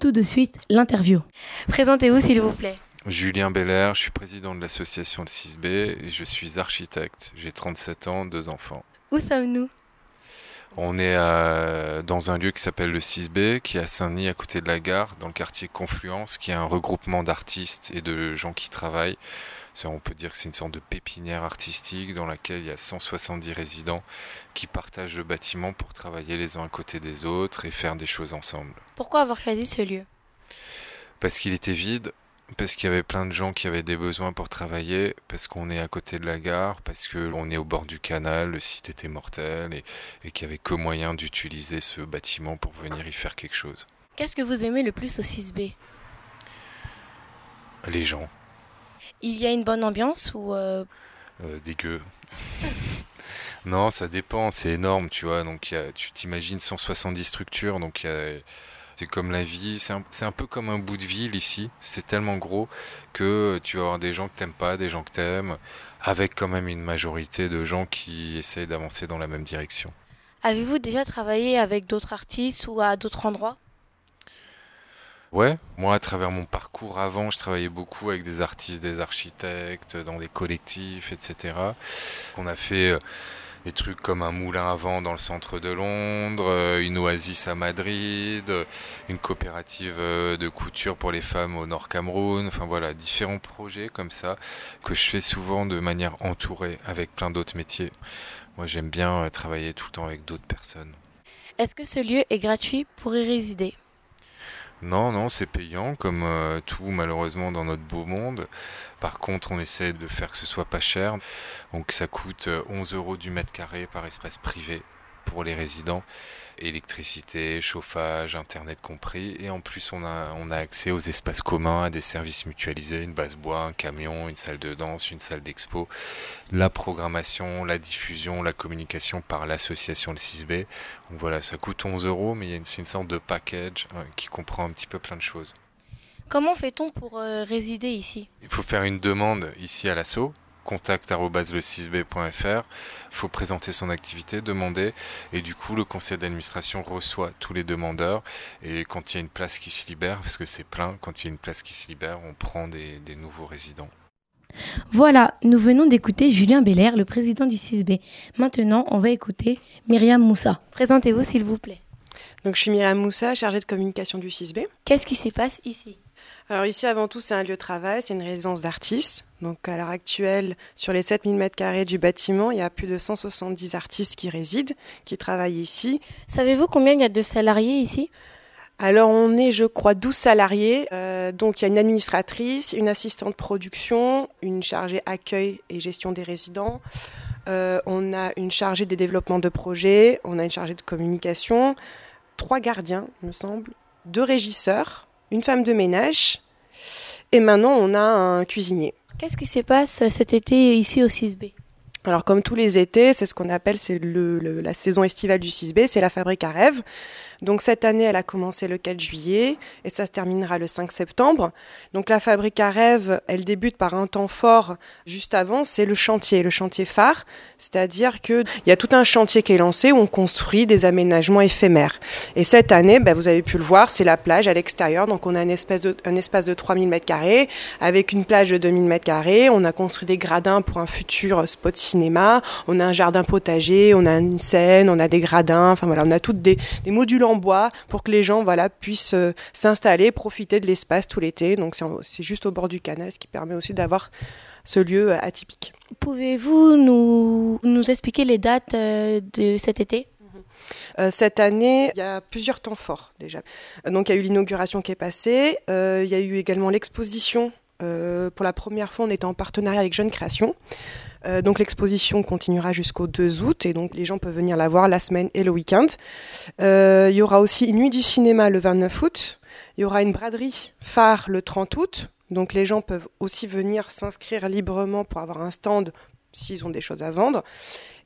Speaker 2: Tout de suite, l'interview. Présentez-vous s'il vous plaît.
Speaker 27: Julien Belair, je suis président de l'association Le 6B et je suis architecte. J'ai 37 ans, deux enfants.
Speaker 2: Où sommes-nous?
Speaker 27: On est euh, dans un lieu qui s'appelle le 6B, qui est à Saint-Denis, à côté de la gare, dans le quartier Confluence, qui est un regroupement d'artistes et de gens qui travaillent. On peut dire que c'est une sorte de pépinière artistique dans laquelle il y a 170 résidents qui partagent le bâtiment pour travailler les uns à côté des autres et faire des choses ensemble.
Speaker 2: Pourquoi avoir choisi ce lieu?
Speaker 27: Parce qu'il était vide, parce qu'il y avait plein de gens qui avaient des besoins pour travailler, parce qu'on est à côté de la gare, parce qu'on est au bord du canal, le site était mortel et, et qu'il n'y avait que moyen d'utiliser ce bâtiment pour venir y faire quelque chose.
Speaker 2: Qu'est-ce que vous aimez le plus au 6B
Speaker 27: Les gens,
Speaker 2: Il y a une bonne ambiance ou euh,
Speaker 27: euh, dégueu. non, ça dépend, c'est énorme, tu vois. Donc y a- tu t'imagines 170 structures, donc c'est comme la vie, c'est un, peu comme un bout de ville ici. C'est tellement gros que tu vas avoir des gens que t'aimes pas, des gens que t'aimes, avec quand même une majorité de gens qui essayent d'avancer dans la même direction.
Speaker 2: Avez-vous déjà travaillé avec d'autres artistes ou à d'autres endroits?
Speaker 27: Ouais, moi à travers mon parcours avant, je travaillais beaucoup avec des artistes, des architectes, dans des collectifs, etc. On a fait euh, des trucs comme un moulin à vent dans le centre de Londres, euh, une oasis à Madrid, euh, une coopérative de couture pour les femmes au Nord Cameroun, enfin voilà, différents projets comme ça que je fais souvent de manière entourée avec plein d'autres métiers. Moi j'aime bien travailler tout le temps avec d'autres personnes.
Speaker 2: Est-ce que ce lieu est gratuit pour y résider?
Speaker 27: Non, non, c'est payant, comme euh, tout malheureusement dans notre beau monde. Par contre, on essaie de faire que ce soit pas cher. Donc ça coûte euh, 11 euros du mètre carré par espace privé pour les résidents. Électricité, chauffage, internet compris. Et en plus, on a, on a accès aux espaces communs, à des services mutualisés, une base bois, un camion, une salle de danse, une salle d'expo. La programmation, la diffusion, la communication par l'association le 6B. Donc voilà, ça coûte 11 euros, mais c'est une sorte de package euh, qui comprend un petit peu plein de choses.
Speaker 2: Comment fait-on pour euh, résider ici?
Speaker 27: Il faut faire une demande ici à l'assaut, contact.le6b.fr. Il faut présenter son activité, demander, et du coup le conseil d'administration reçoit tous les demandeurs. Et quand il y a une place qui se libère, parce que c'est plein, quand il y a une place qui se libère, on prend des, des nouveaux résidents.
Speaker 2: Voilà, nous venons d'écouter Julien Belair, le président du 6B. Maintenant, on va écouter Myriam Moussa. Présentez-vous s'il vous plaît.
Speaker 28: Donc, je suis Myriam Moussa, chargée de communication du 6B.
Speaker 2: Qu'est-ce qui se passe ici?
Speaker 28: Alors ici, avant tout, c'est un lieu de travail, c'est une résidence d'artistes. Donc à l'heure actuelle, sur les 7000 m2 du bâtiment, il y a plus de 170 artistes qui résident, qui travaillent ici.
Speaker 2: Savez-vous combien il y a de salariés ici?
Speaker 28: Alors on est, je crois, 12 salariés. Euh, donc il y a une administratrice, une assistante production, une chargée accueil et gestion des résidents. Euh, on a une chargée des développements de projets, on a une chargée de communication, trois gardiens, il me semble, deux régisseurs, une femme de ménage, et maintenant on a un cuisinier.
Speaker 2: Qu'est-ce qui se passe cet été ici au 6B
Speaker 28: Alors comme tous les étés, c'est ce qu'on appelle c'est le, le- la saison estivale du 6B, c'est la fabrique à rêve. Donc cette année, elle a commencé le 4 juillet et ça se terminera le 5 septembre. Donc la fabrique à rêve, elle débute par un temps fort juste avant, c'est le chantier, le chantier phare, c'est-à-dire que il y a tout un chantier qui est lancé où on construit des aménagements éphémères. Et cette année, ben, vous avez pu le voir, c'est la plage à l'extérieur, donc on a un espace de, un espace de 3000 mètres carrés avec une plage de 2000 mètres carrés. On a construit des gradins pour un futur spot cinéma. On a un jardin potager, on a une scène, on a des gradins. Enfin voilà, on a toutes des, des modules en bois pour que les gens voilà puissent euh, s'installer, profiter de l'espace tout l'été. Donc c'est juste au bord du canal, ce qui permet aussi d'avoir ce lieu euh, atypique.
Speaker 2: Pouvez-vous nous, nous expliquer les dates euh, de cet été?
Speaker 28: Euh, cette année, il y a plusieurs temps forts déjà. Donc il y a eu l'inauguration qui est passée, euh, il y a eu également l'exposition Euh, pour la première fois, on était en partenariat avec Jeune Création. Euh, donc l'exposition continuera jusqu'au 2 août et donc les gens peuvent venir la voir la semaine et le week-end. Euh, il y aura aussi une nuit du cinéma le 29 août. Il y aura une braderie phare le 30 août. Donc les gens peuvent aussi venir s'inscrire librement pour avoir un stand s'ils ont des choses à vendre.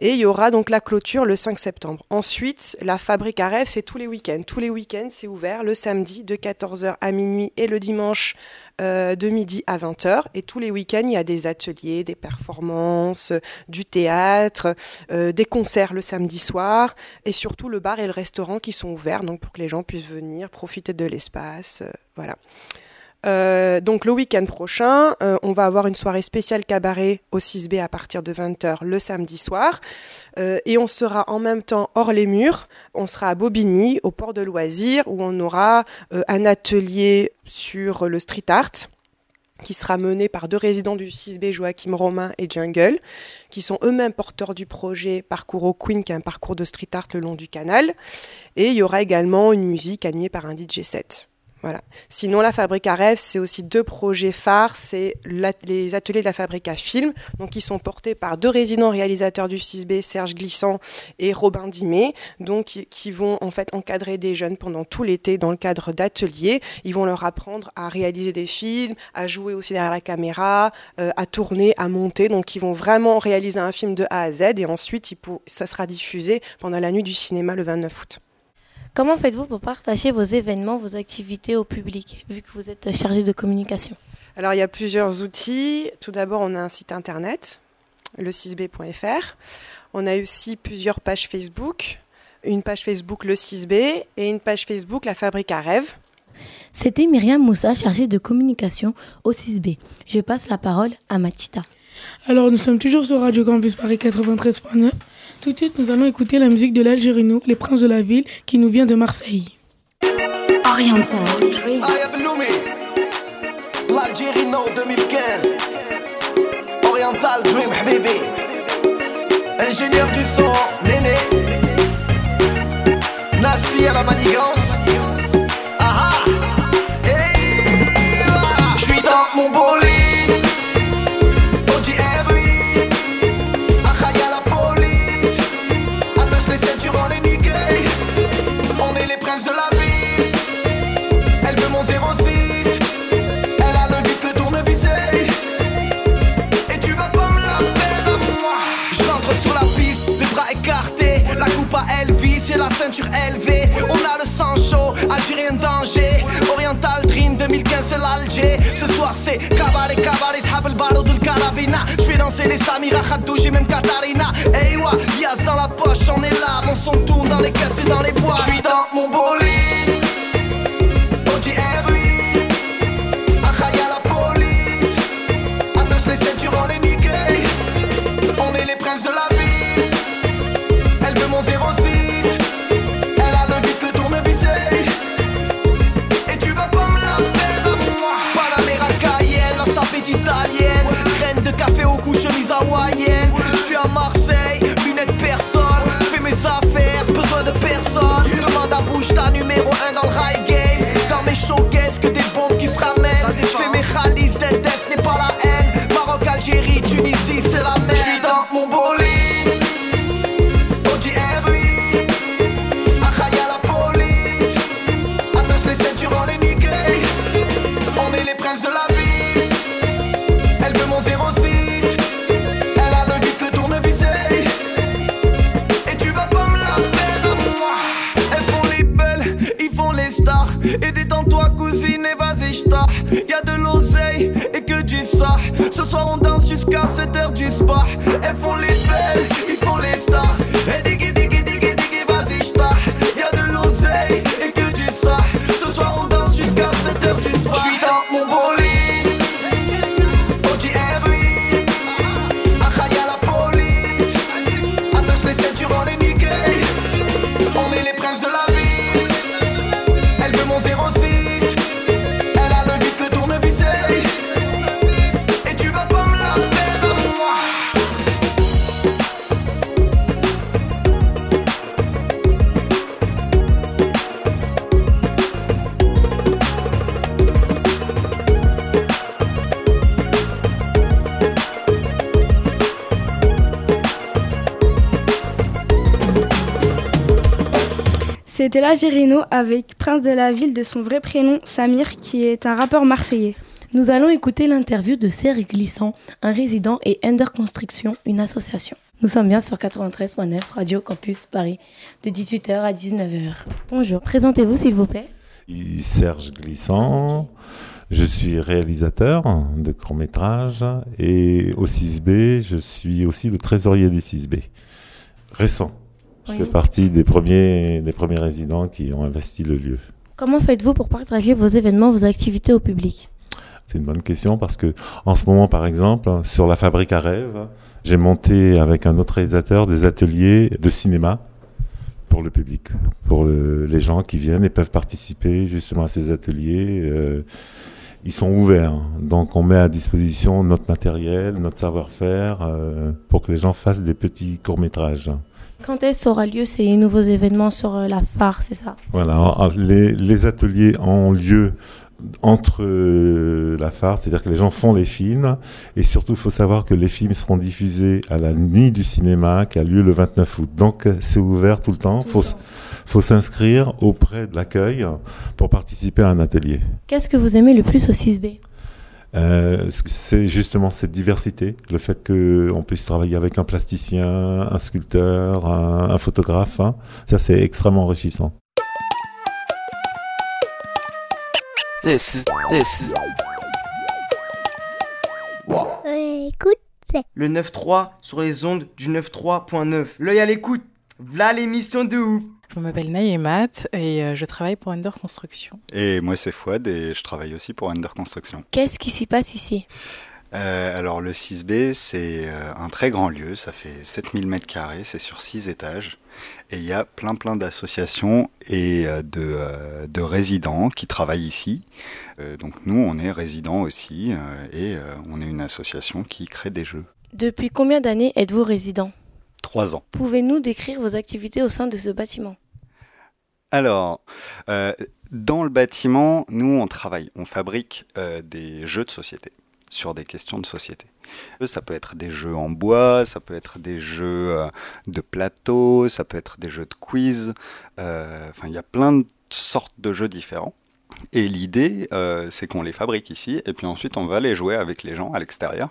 Speaker 28: Et il y aura donc la clôture le 5 septembre. Ensuite, la fabrique à rêve, c'est tous les week-ends. Tous les week-ends, c'est ouvert le samedi de 14h à minuit et le dimanche euh, de midi à 20h. Et tous les week-ends, il y a des ateliers, des performances, du théâtre, euh, des concerts le samedi soir et surtout le bar et le restaurant qui sont ouverts donc pour que les gens puissent venir profiter de l'espace. euh, voilà. Euh, donc le week-end prochain, euh, on va avoir une soirée spéciale cabaret au 6B à partir de 20h le samedi soir. Euh, et on sera en même temps hors les murs. On sera à Bobigny, au port de loisirs, où on aura un atelier sur le street art qui sera mené par deux résidents du 6B, Joachim Romain et Jungle, qui sont eux-mêmes porteurs du projet Parcours au Queen, qui est un parcours de street art le long du canal. Et il y aura également une musique animée par un DJ. Voilà. Sinon, la Fabrique à rêve, c'est aussi deux projets phares. C'est les ateliers de la Fabrique à film, donc qui sont portés par deux résidents réalisateurs du 6B, Serge Glissant et Robin Dimé, donc qui, vont en fait encadrer des jeunes pendant tout l'été dans le cadre d'ateliers. Ils vont leur apprendre à réaliser des films, à jouer aussi derrière la caméra, euh, à tourner, à monter. Donc, ils vont vraiment réaliser un film de A à Z et ensuite, ça sera diffusé pendant la nuit du cinéma le 29 août.
Speaker 2: Comment faites-vous pour partager vos événements, vos activités au public, vu que vous êtes chargé de communication?
Speaker 28: Alors, il y a plusieurs outils. Tout d'abord, on a un site internet, le 6b.fr. On a aussi plusieurs pages Facebook. Une page Facebook, le 6b, et une page Facebook, la Fabrique à rêve.
Speaker 2: C'était Myriam Moussa, chargée de communication au 6B. Je passe la parole à Matita.
Speaker 16: Alors, nous sommes toujours sur Radio Campus Paris 93.9. Tout de suite, nous allons écouter la musique de l'Algérino, Les Princes de la Ville, qui nous vient de Marseille.
Speaker 23: Oriental Dream. L'Algérino 2015. Oriental Dream, Habibi. Ingénieur du son, Néné. Nassi à la manigance. Ah ah. Hey, voilà. J'suis dans mon bolide. De la ville. Elle veut mon 06 Elle a le vis, le tournevis Et tu vas pas me la faire à moi. Je rentre sur la piste, les bras écartés La coupe à Elvis et la ceinture élevée. On a le sang chaud, Algérien danger. Oriental 2015 c'est l'Alger. Ce soir c'est cabaret, cabaret, le barreau de carabina Je fais danser les Samira, Khadouji, même Katarina. Eywa, Diaz dans la poche, on est là. Mon son tourne dans les caisses et dans les bois. Je suis dans mon bolide Marseille, Ce soir on danse jusqu'à 7h du spa Elles font les belles, ils font les stars
Speaker 7: C'était là Gérino avec Prince de la Ville de son vrai prénom Samir qui est un rappeur marseillais.
Speaker 2: Nous allons écouter l'interview de Serge Glissant, un résident, et Ender Construction, une association. Nous sommes bien sur 93.9 Radio Campus Paris, de 18h à 19h. Bonjour, présentez-vous s'il vous plaît.
Speaker 29: Serge Glissant, je suis réalisateur de courts-métrages et au 6B, je suis aussi le trésorier du 6B. Récent. Je
Speaker 2: Oui.
Speaker 29: fais partie des premiers, des premiers résidents qui ont investi le lieu.
Speaker 2: Comment faites-vous pour partager vos événements, vos activités au public?
Speaker 29: C'est une bonne question parce que en ce moment, par exemple, sur la fabrique à rêves, j'ai monté avec un autre réalisateur des ateliers de cinéma pour le public, pour le- les gens qui viennent et peuvent participer justement à ces ateliers. euh, ils sont ouverts, donc on met à disposition notre matériel, notre savoir-faire euh, pour que les gens fassent des petits courts métrages.
Speaker 2: Quand est-ce aura lieu ces nouveaux événements sur euh, la phare, c'est ça?
Speaker 29: Voilà, les, les ateliers ont lieu entre euh, la phare, c'est-à-dire que les gens font les films, et surtout, il faut savoir que les films seront diffusés à la nuit du cinéma qui a lieu le 29 août. Donc, euh, c'est ouvert tout le temps. Il faut s'inscrire auprès de l'accueil pour participer à un atelier.
Speaker 2: Qu'est-ce que vous aimez le plus au 6B
Speaker 29: Euh, c'est justement cette diversité, le fait qu'on puisse travailler avec un plasticien, un sculpteur, un, un photographe, hein. ça c'est extrêmement enrichissant.
Speaker 30: This is, this is.
Speaker 31: écoute, c'est.
Speaker 19: Le 9.3 sur les ondes du 9.3.9. L'œil à l'écoute. V'là l'émission de ouf.
Speaker 32: Je m'appelle Naïmat et euh, je travaille pour Under Construction.
Speaker 33: Et moi c'est Fouad et je travaille aussi pour Under Construction.
Speaker 2: Qu'est-ce qui s'y passe ici?
Speaker 33: Euh, alors le 6B c'est euh, un très grand lieu, ça fait 7000 mètres carrés, c'est sur 6 étages. Et il y a plein plein d'associations et de, de résidents qui travaillent ici. Donc nous on est résidents aussi et on est une association qui crée des jeux.
Speaker 2: Depuis combien d'années êtes-vous résident?
Speaker 33: Trois ans.
Speaker 2: Pouvez-nous décrire vos activités au sein de ce bâtiment?
Speaker 33: Alors, euh, dans le bâtiment, nous, on travaille, on fabrique euh, des jeux de société sur des questions de société. Ça peut être des jeux en bois, ça peut être des jeux euh, de plateau, ça peut être des jeux de quiz. Enfin, il y a plein de sortes de jeux différents. Et l'idée, c'est qu'on les fabrique ici, et puis ensuite on va les jouer avec les gens à l'extérieur,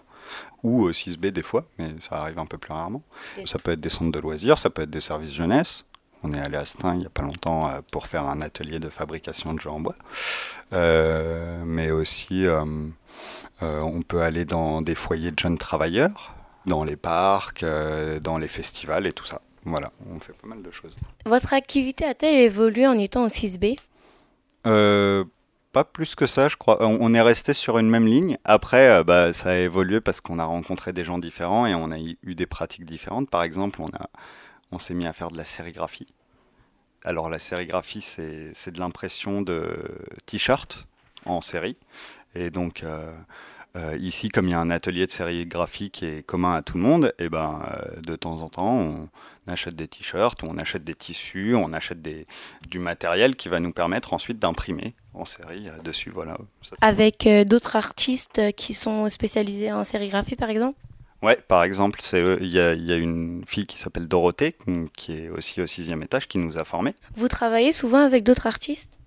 Speaker 33: ou au 6B des fois, mais ça arrive un peu plus rarement. Ça peut être des centres de loisirs, ça peut être des services jeunesse. On est allé à Stein il n'y a pas longtemps euh, pour faire un atelier de fabrication de jeux en bois. Euh, mais aussi, euh, euh, on peut aller dans des foyers de jeunes travailleurs, dans les parcs, dans les festivals et tout ça. Voilà, on fait pas mal de choses.
Speaker 2: Votre activité a-t-elle évolué en étant au 6B
Speaker 33: Euh, pas plus que ça, je crois. On, est resté sur une même ligne. Après, bah, ça a évolué parce qu'on a rencontré des gens différents et on a eu des pratiques différentes. Par exemple, on, a, on s'est mis à faire de la sérigraphie. Alors, la sérigraphie, c'est, de l'impression de t-shirts en série. Et donc, euh, euh, ici, comme il y a un atelier de sérigraphie qui est commun à tout le monde, et ben, euh, de temps en temps, on achète des t-shirts, on achète des tissus, on achète des, du matériel qui va nous permettre ensuite d'imprimer en série dessus. Voilà.
Speaker 2: Avec d'autres artistes qui sont spécialisés en sérigraphie, par exemple?
Speaker 33: Ouais, par exemple, c'est, euh, il y, a, il y a une fille qui s'appelle Dorothée, qui- qui est aussi au sixième étage, qui nous a formés.
Speaker 2: Vous travaillez souvent avec d'autres artistes?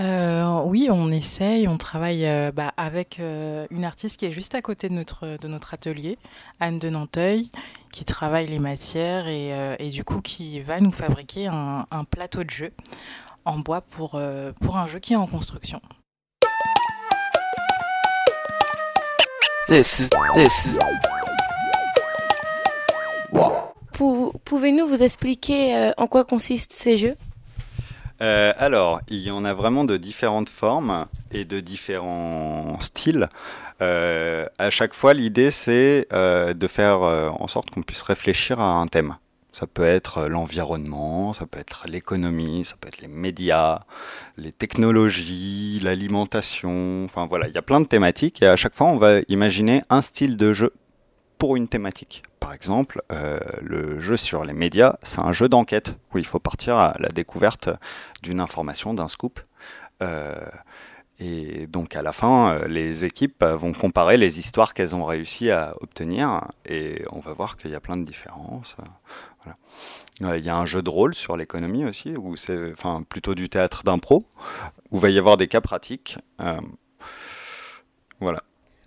Speaker 32: Euh, oui, on essaye, on travaille euh, bah, avec euh, une artiste qui est juste à côté de notre, de notre atelier, Anne de Nanteuil, qui travaille les matières et, euh, et du coup qui va nous fabriquer un, un plateau de jeu en bois pour, euh, pour un jeu qui est en construction.
Speaker 30: This is, this is.
Speaker 2: Pou- Pouvez-nous vous expliquer euh, en quoi consistent ces jeux?
Speaker 33: Euh, alors, il y en a vraiment de différentes formes et de différents styles. Euh, à chaque fois, l'idée, c'est euh, de faire euh, en sorte qu'on puisse réfléchir à un thème. Ça peut être euh, l'environnement, ça peut être l'économie, ça peut être les médias, les technologies, l'alimentation. Enfin voilà, il y a plein de thématiques et à chaque fois, on va imaginer un style de jeu pour une thématique. Par exemple, euh, le jeu sur les médias, c'est un jeu d'enquête où il faut partir à la découverte d'une information, d'un scoop. Euh, Et donc à la fin, les équipes vont comparer les histoires qu'elles ont réussi à obtenir et on va voir qu'il y a plein de différences. Voilà. Euh, Il y a un jeu de rôle sur l'économie aussi, où c'est enfin, plutôt du théâtre d'impro, où il va y avoir des cas pratiques. Euh, voilà.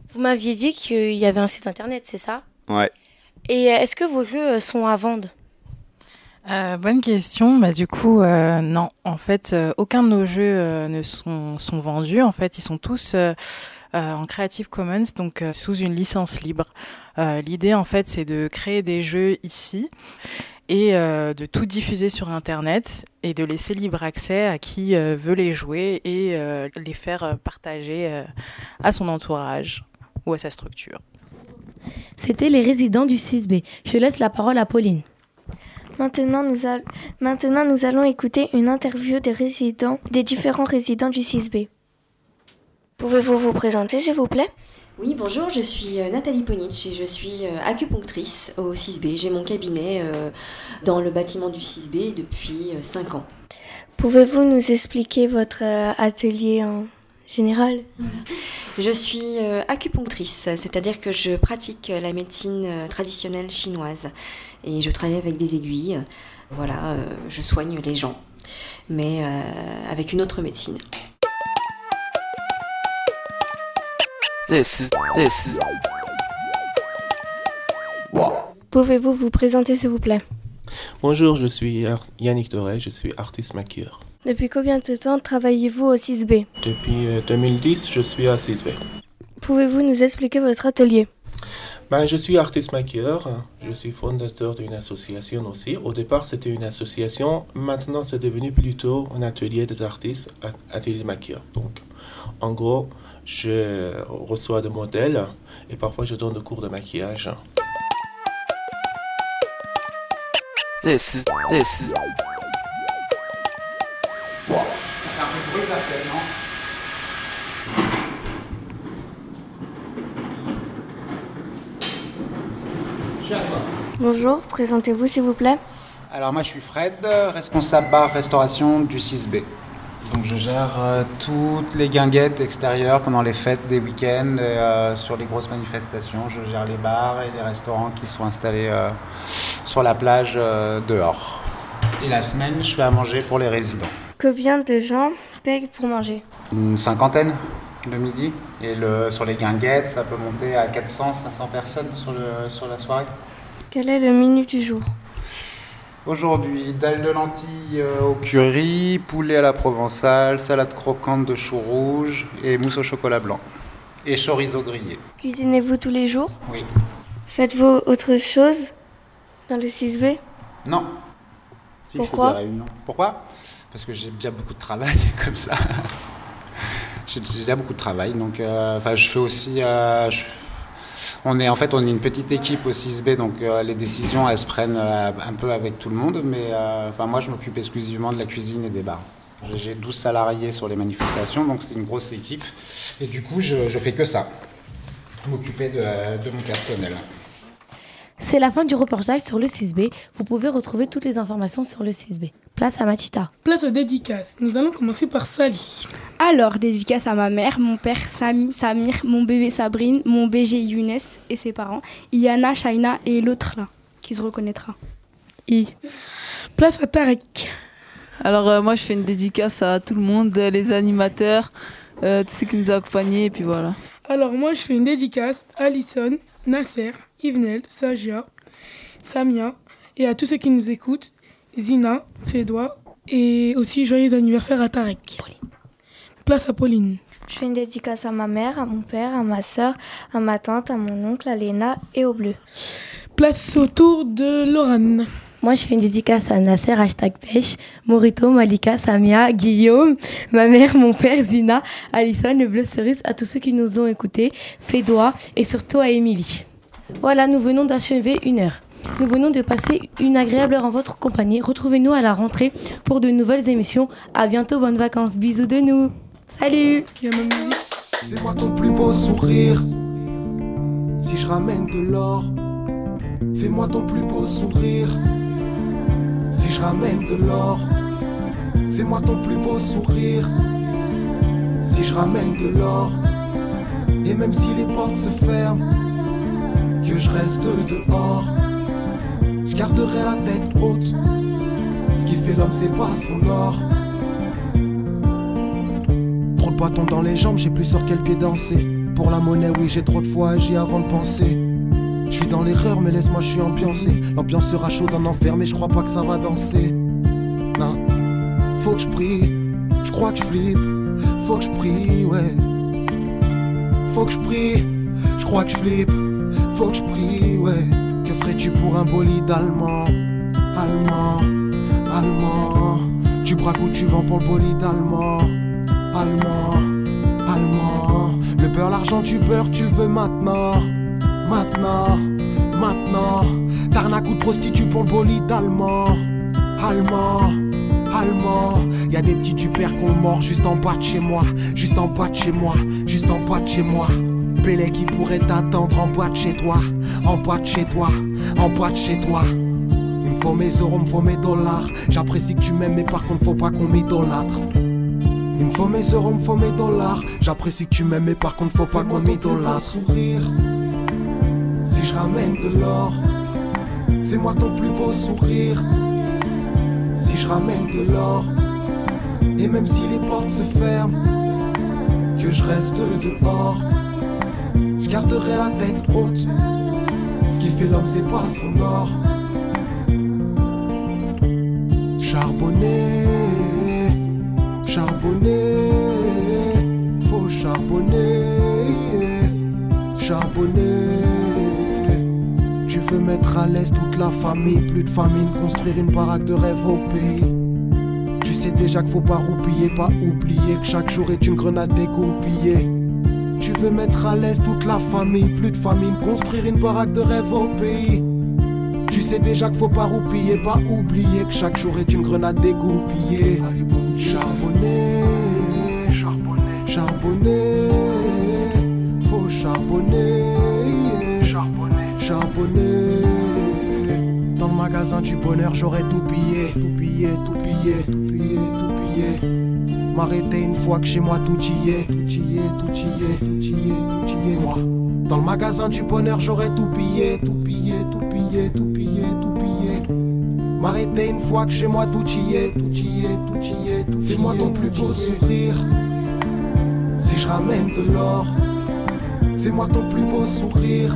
Speaker 2: Vous m'aviez dit qu'il y avait un site internet, c'est ça?
Speaker 33: Ouais.
Speaker 2: Et est-ce que vos jeux euh, sont à vendre?
Speaker 32: Euh, bonne question. Bah, du coup, euh, non. En fait, euh, aucun de nos jeux euh, ne sont, sont vendus. En fait, ils sont tous en Creative Commons, donc euh, sous une licence libre. Euh, L'idée, en fait, c'est de créer des jeux ici et euh, de tout diffuser sur Internet et de laisser libre accès à qui euh, veut les jouer et euh, les faire euh, partager euh, à son entourage ou à sa structure.
Speaker 2: C'était les résidents du 6B. Je laisse la parole à Pauline.
Speaker 25: Maintenant nous, all- Maintenant, nous allons écouter une interview des résidents, des différents résidents du 6B. Pouvez-vous vous présenter, s'il vous plaît?
Speaker 34: Oui, bonjour, je suis euh, Nathalie Ponich et je suis euh, acupunctrice au 6B. J'ai mon cabinet euh, dans le bâtiment du 6B depuis 5 ans.
Speaker 25: Pouvez-vous nous expliquer votre atelier en général?
Speaker 34: Je suis acupunctrice, c'est-à-dire que je pratique la médecine traditionnelle chinoise et je travaille avec des aiguilles. Voilà, je soigne les gens, mais avec une autre médecine.
Speaker 30: This is this is
Speaker 25: Pouvez-vous vous présenter, s'il vous plaît?
Speaker 35: Bonjour, je suis Ar- Yannick Doré, je suis artiste maquilleur.
Speaker 25: Depuis combien de temps travaillez-vous au 6B
Speaker 35: Depuis euh, 2010, je suis à 6B.
Speaker 25: Pouvez-vous nous expliquer votre atelier?
Speaker 35: Ben, je suis artiste maquilleur, je suis fondateur d'une association aussi. Au départ, c'était une association, maintenant c'est devenu plutôt un atelier des artistes, atelier de maquilleur. Donc, en gros, je reçois des modèles et parfois je donne des cours de maquillage.
Speaker 30: this is this is
Speaker 25: Bonjour, présentez-vous, s'il vous plaît.
Speaker 36: Alors moi je suis Fred, responsable bar restauration du 6B. Donc je gère euh, toutes les guinguettes extérieures pendant les fêtes des week-ends et euh, sur les grosses manifestations. Je gère les bars et les restaurants qui sont installés euh, sur la plage dehors. Et la semaine, je fais à manger pour les résidents.
Speaker 25: Combien de gens payent pour manger?
Speaker 36: Une cinquantaine le midi. Et le, sur les guinguettes, ça peut monter à 400, 500 personnes sur, le, sur la soirée.
Speaker 25: Quel est le menu du jour?
Speaker 36: Aujourd'hui, dalle de lentilles euh, au curry, poulet à la provençale, salade croquante de choux rouges et mousse au chocolat blanc. Et chorizo grillé.
Speaker 25: Cuisinez-vous tous les jours?
Speaker 36: Oui.
Speaker 25: Faites-vous autre chose dans le 6B
Speaker 36: Non. Si,
Speaker 25: Pourquoi?
Speaker 36: des réunions. Pourquoi? Parce que j'ai déjà beaucoup de travail comme ça. j'ai j'ai déjà beaucoup de travail, donc euh, enfin je fais aussi. euh, je- on est en fait on est une petite équipe au 6B, donc euh, les décisions elles se prennent euh, un peu avec tout le monde, mais euh, enfin moi je m'occupe exclusivement de la cuisine et des bars. J'ai- J'ai 12 salariés sur les manifestations, donc c'est une grosse équipe, et du coup je, je fais que ça, m'occuper de mon personnel.
Speaker 2: C'est la fin du reportage sur le 6B. Vous pouvez retrouver toutes les informations sur le 6B. Place à Machita.
Speaker 16: Place aux dédicaces. Nous allons commencer par Sally.
Speaker 7: Alors, dédicace à ma mère, mon père Sami, Samir, mon bébé Sabrine, mon BG Younes et ses parents, Iliana, Shaina et l'autre là, qui se reconnaîtra.
Speaker 16: I. Place à Tarek.
Speaker 37: Alors euh, moi je fais une dédicace à tout le monde, euh, les animateurs, euh, tous ceux qui nous ont accompagnés et puis voilà.
Speaker 16: Alors moi je fais une dédicace à Alison, Nasser, Yvenel, Sajia, Samia et à tous ceux qui nous écoutent, Zina, Fédois et aussi joyeux anniversaire à Tarek. Place à Pauline.
Speaker 25: Je fais une dédicace à ma mère, à mon père, à ma soeur, à ma tante, à mon oncle, à Léna et au bleu.
Speaker 16: Place au tour de Lorane.
Speaker 2: Moi, je fais une dédicace à Nasser, hashtag pêche, Morito, Malika, Samia, Guillaume, ma mère, mon père, Zina, Alison, le bleu cerise, à tous ceux qui nous ont écoutés, Fédois et surtout à Émilie. Voilà, nous venons d'achever une heure. Nous venons de passer une agréable heure en votre compagnie. Retrouvez-nous à la rentrée pour de nouvelles émissions. À bientôt, bonnes vacances. Bisous de nous. Salut
Speaker 14: Fais-moi ton plus beau sourire. Si je ramène de l'or, fais-moi ton plus beau sourire. Si je ramène de l'or, fais-moi ton plus beau sourire.
Speaker 38: Si je ramène de l'or, et même si les portes se ferment, que je reste dehors, je garderai la tête haute. Ce qui fait l'homme, c'est pas son or. Trop de bâtons dans les jambes, je sais plus sur quel pied danser. Pour la monnaie, oui, j'ai trop de fois agi avant de penser. Je suis dans l'erreur, mais laisse-moi, je suis ambiancé. L'ambiance sera chaude en enfer, mais je crois pas que ça va danser. Non, faut que je prie, je crois que je flippe. Faut que je prie, ouais. Faut que je prie, je crois que je flippe. Faut que ouais. Que ferais-tu pour un bolide allemand? Allemand, allemand. Tu braques ou tu vends pour le bolide allemand? Allemand, allemand. Le beurre, l'argent, tu beurre, tu le veux maintenant. Maintenant, maintenant. T'arnaques ou de prostitue pour le bolide allemand? Allemand, allemand. Y a des petits du père qu'on mort juste en bas de chez moi. Juste en bas de chez moi. Juste en bas de chez moi. Qui pourrait t'attendre en boîte chez toi. En boîte chez toi. En boîte chez toi. Il me faut mes euros, me faut mes dollars. J'apprécie que tu m'aimes, mais par contre, faut pas qu'on m'idolâtre. Il me faut mes euros, me faut mes dollars. J'apprécie que tu m'aimes, mais par contre, faut pas qu'on m'idolâtre. sourire. Si je ramène de l'or, fais-moi ton plus beau sourire. Si je ramène de l'or, et même si les portes se ferment, que je reste dehors, garderai la tête haute. Ce qui fait l'homme, c'est pas son or. Charbonner, charbonner, faut charbonner, charbonner. Tu veux mettre à l'aise toute la famille, plus de famine, construire une baraque de rêve au pays. Tu sais déjà qu'il faut pas roupiller, pas oublier que chaque jour est une grenade dégoupillée. Tu veux mettre à l'aise toute la famille, plus de famine, construire une baraque de rêve au pays. Tu sais déjà qu'il faut pas roupiller, pas oublier que chaque jour est une grenade dégoupillée. Charbonner, charbonner, faut charbonner, charbonner. Dans le magasin du bonheur, j'aurais tout pillé, tout pillé, tout pillé. M'arrêter une fois que chez moi tout y est, tout y est, tout y est, tout y est, tout y est, moi. Dans le magasin du bonheur, j'aurais tout pillé, tout pillé, tout pillé, tout pillé, tout pillé. M'arrêter une fois que chez moi tout y est, tout y est, tout y est, tout Fais-moi ton plus beau sourire. Si je ramène de l'or, fais-moi ton plus beau sourire.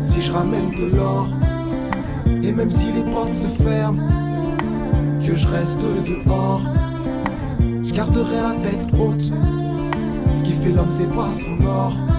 Speaker 38: Si je ramène de l'or, et même si les portes se ferment, que je reste dehors, garderai la tête haute. Ce qui fait l'homme, c'est pas son or.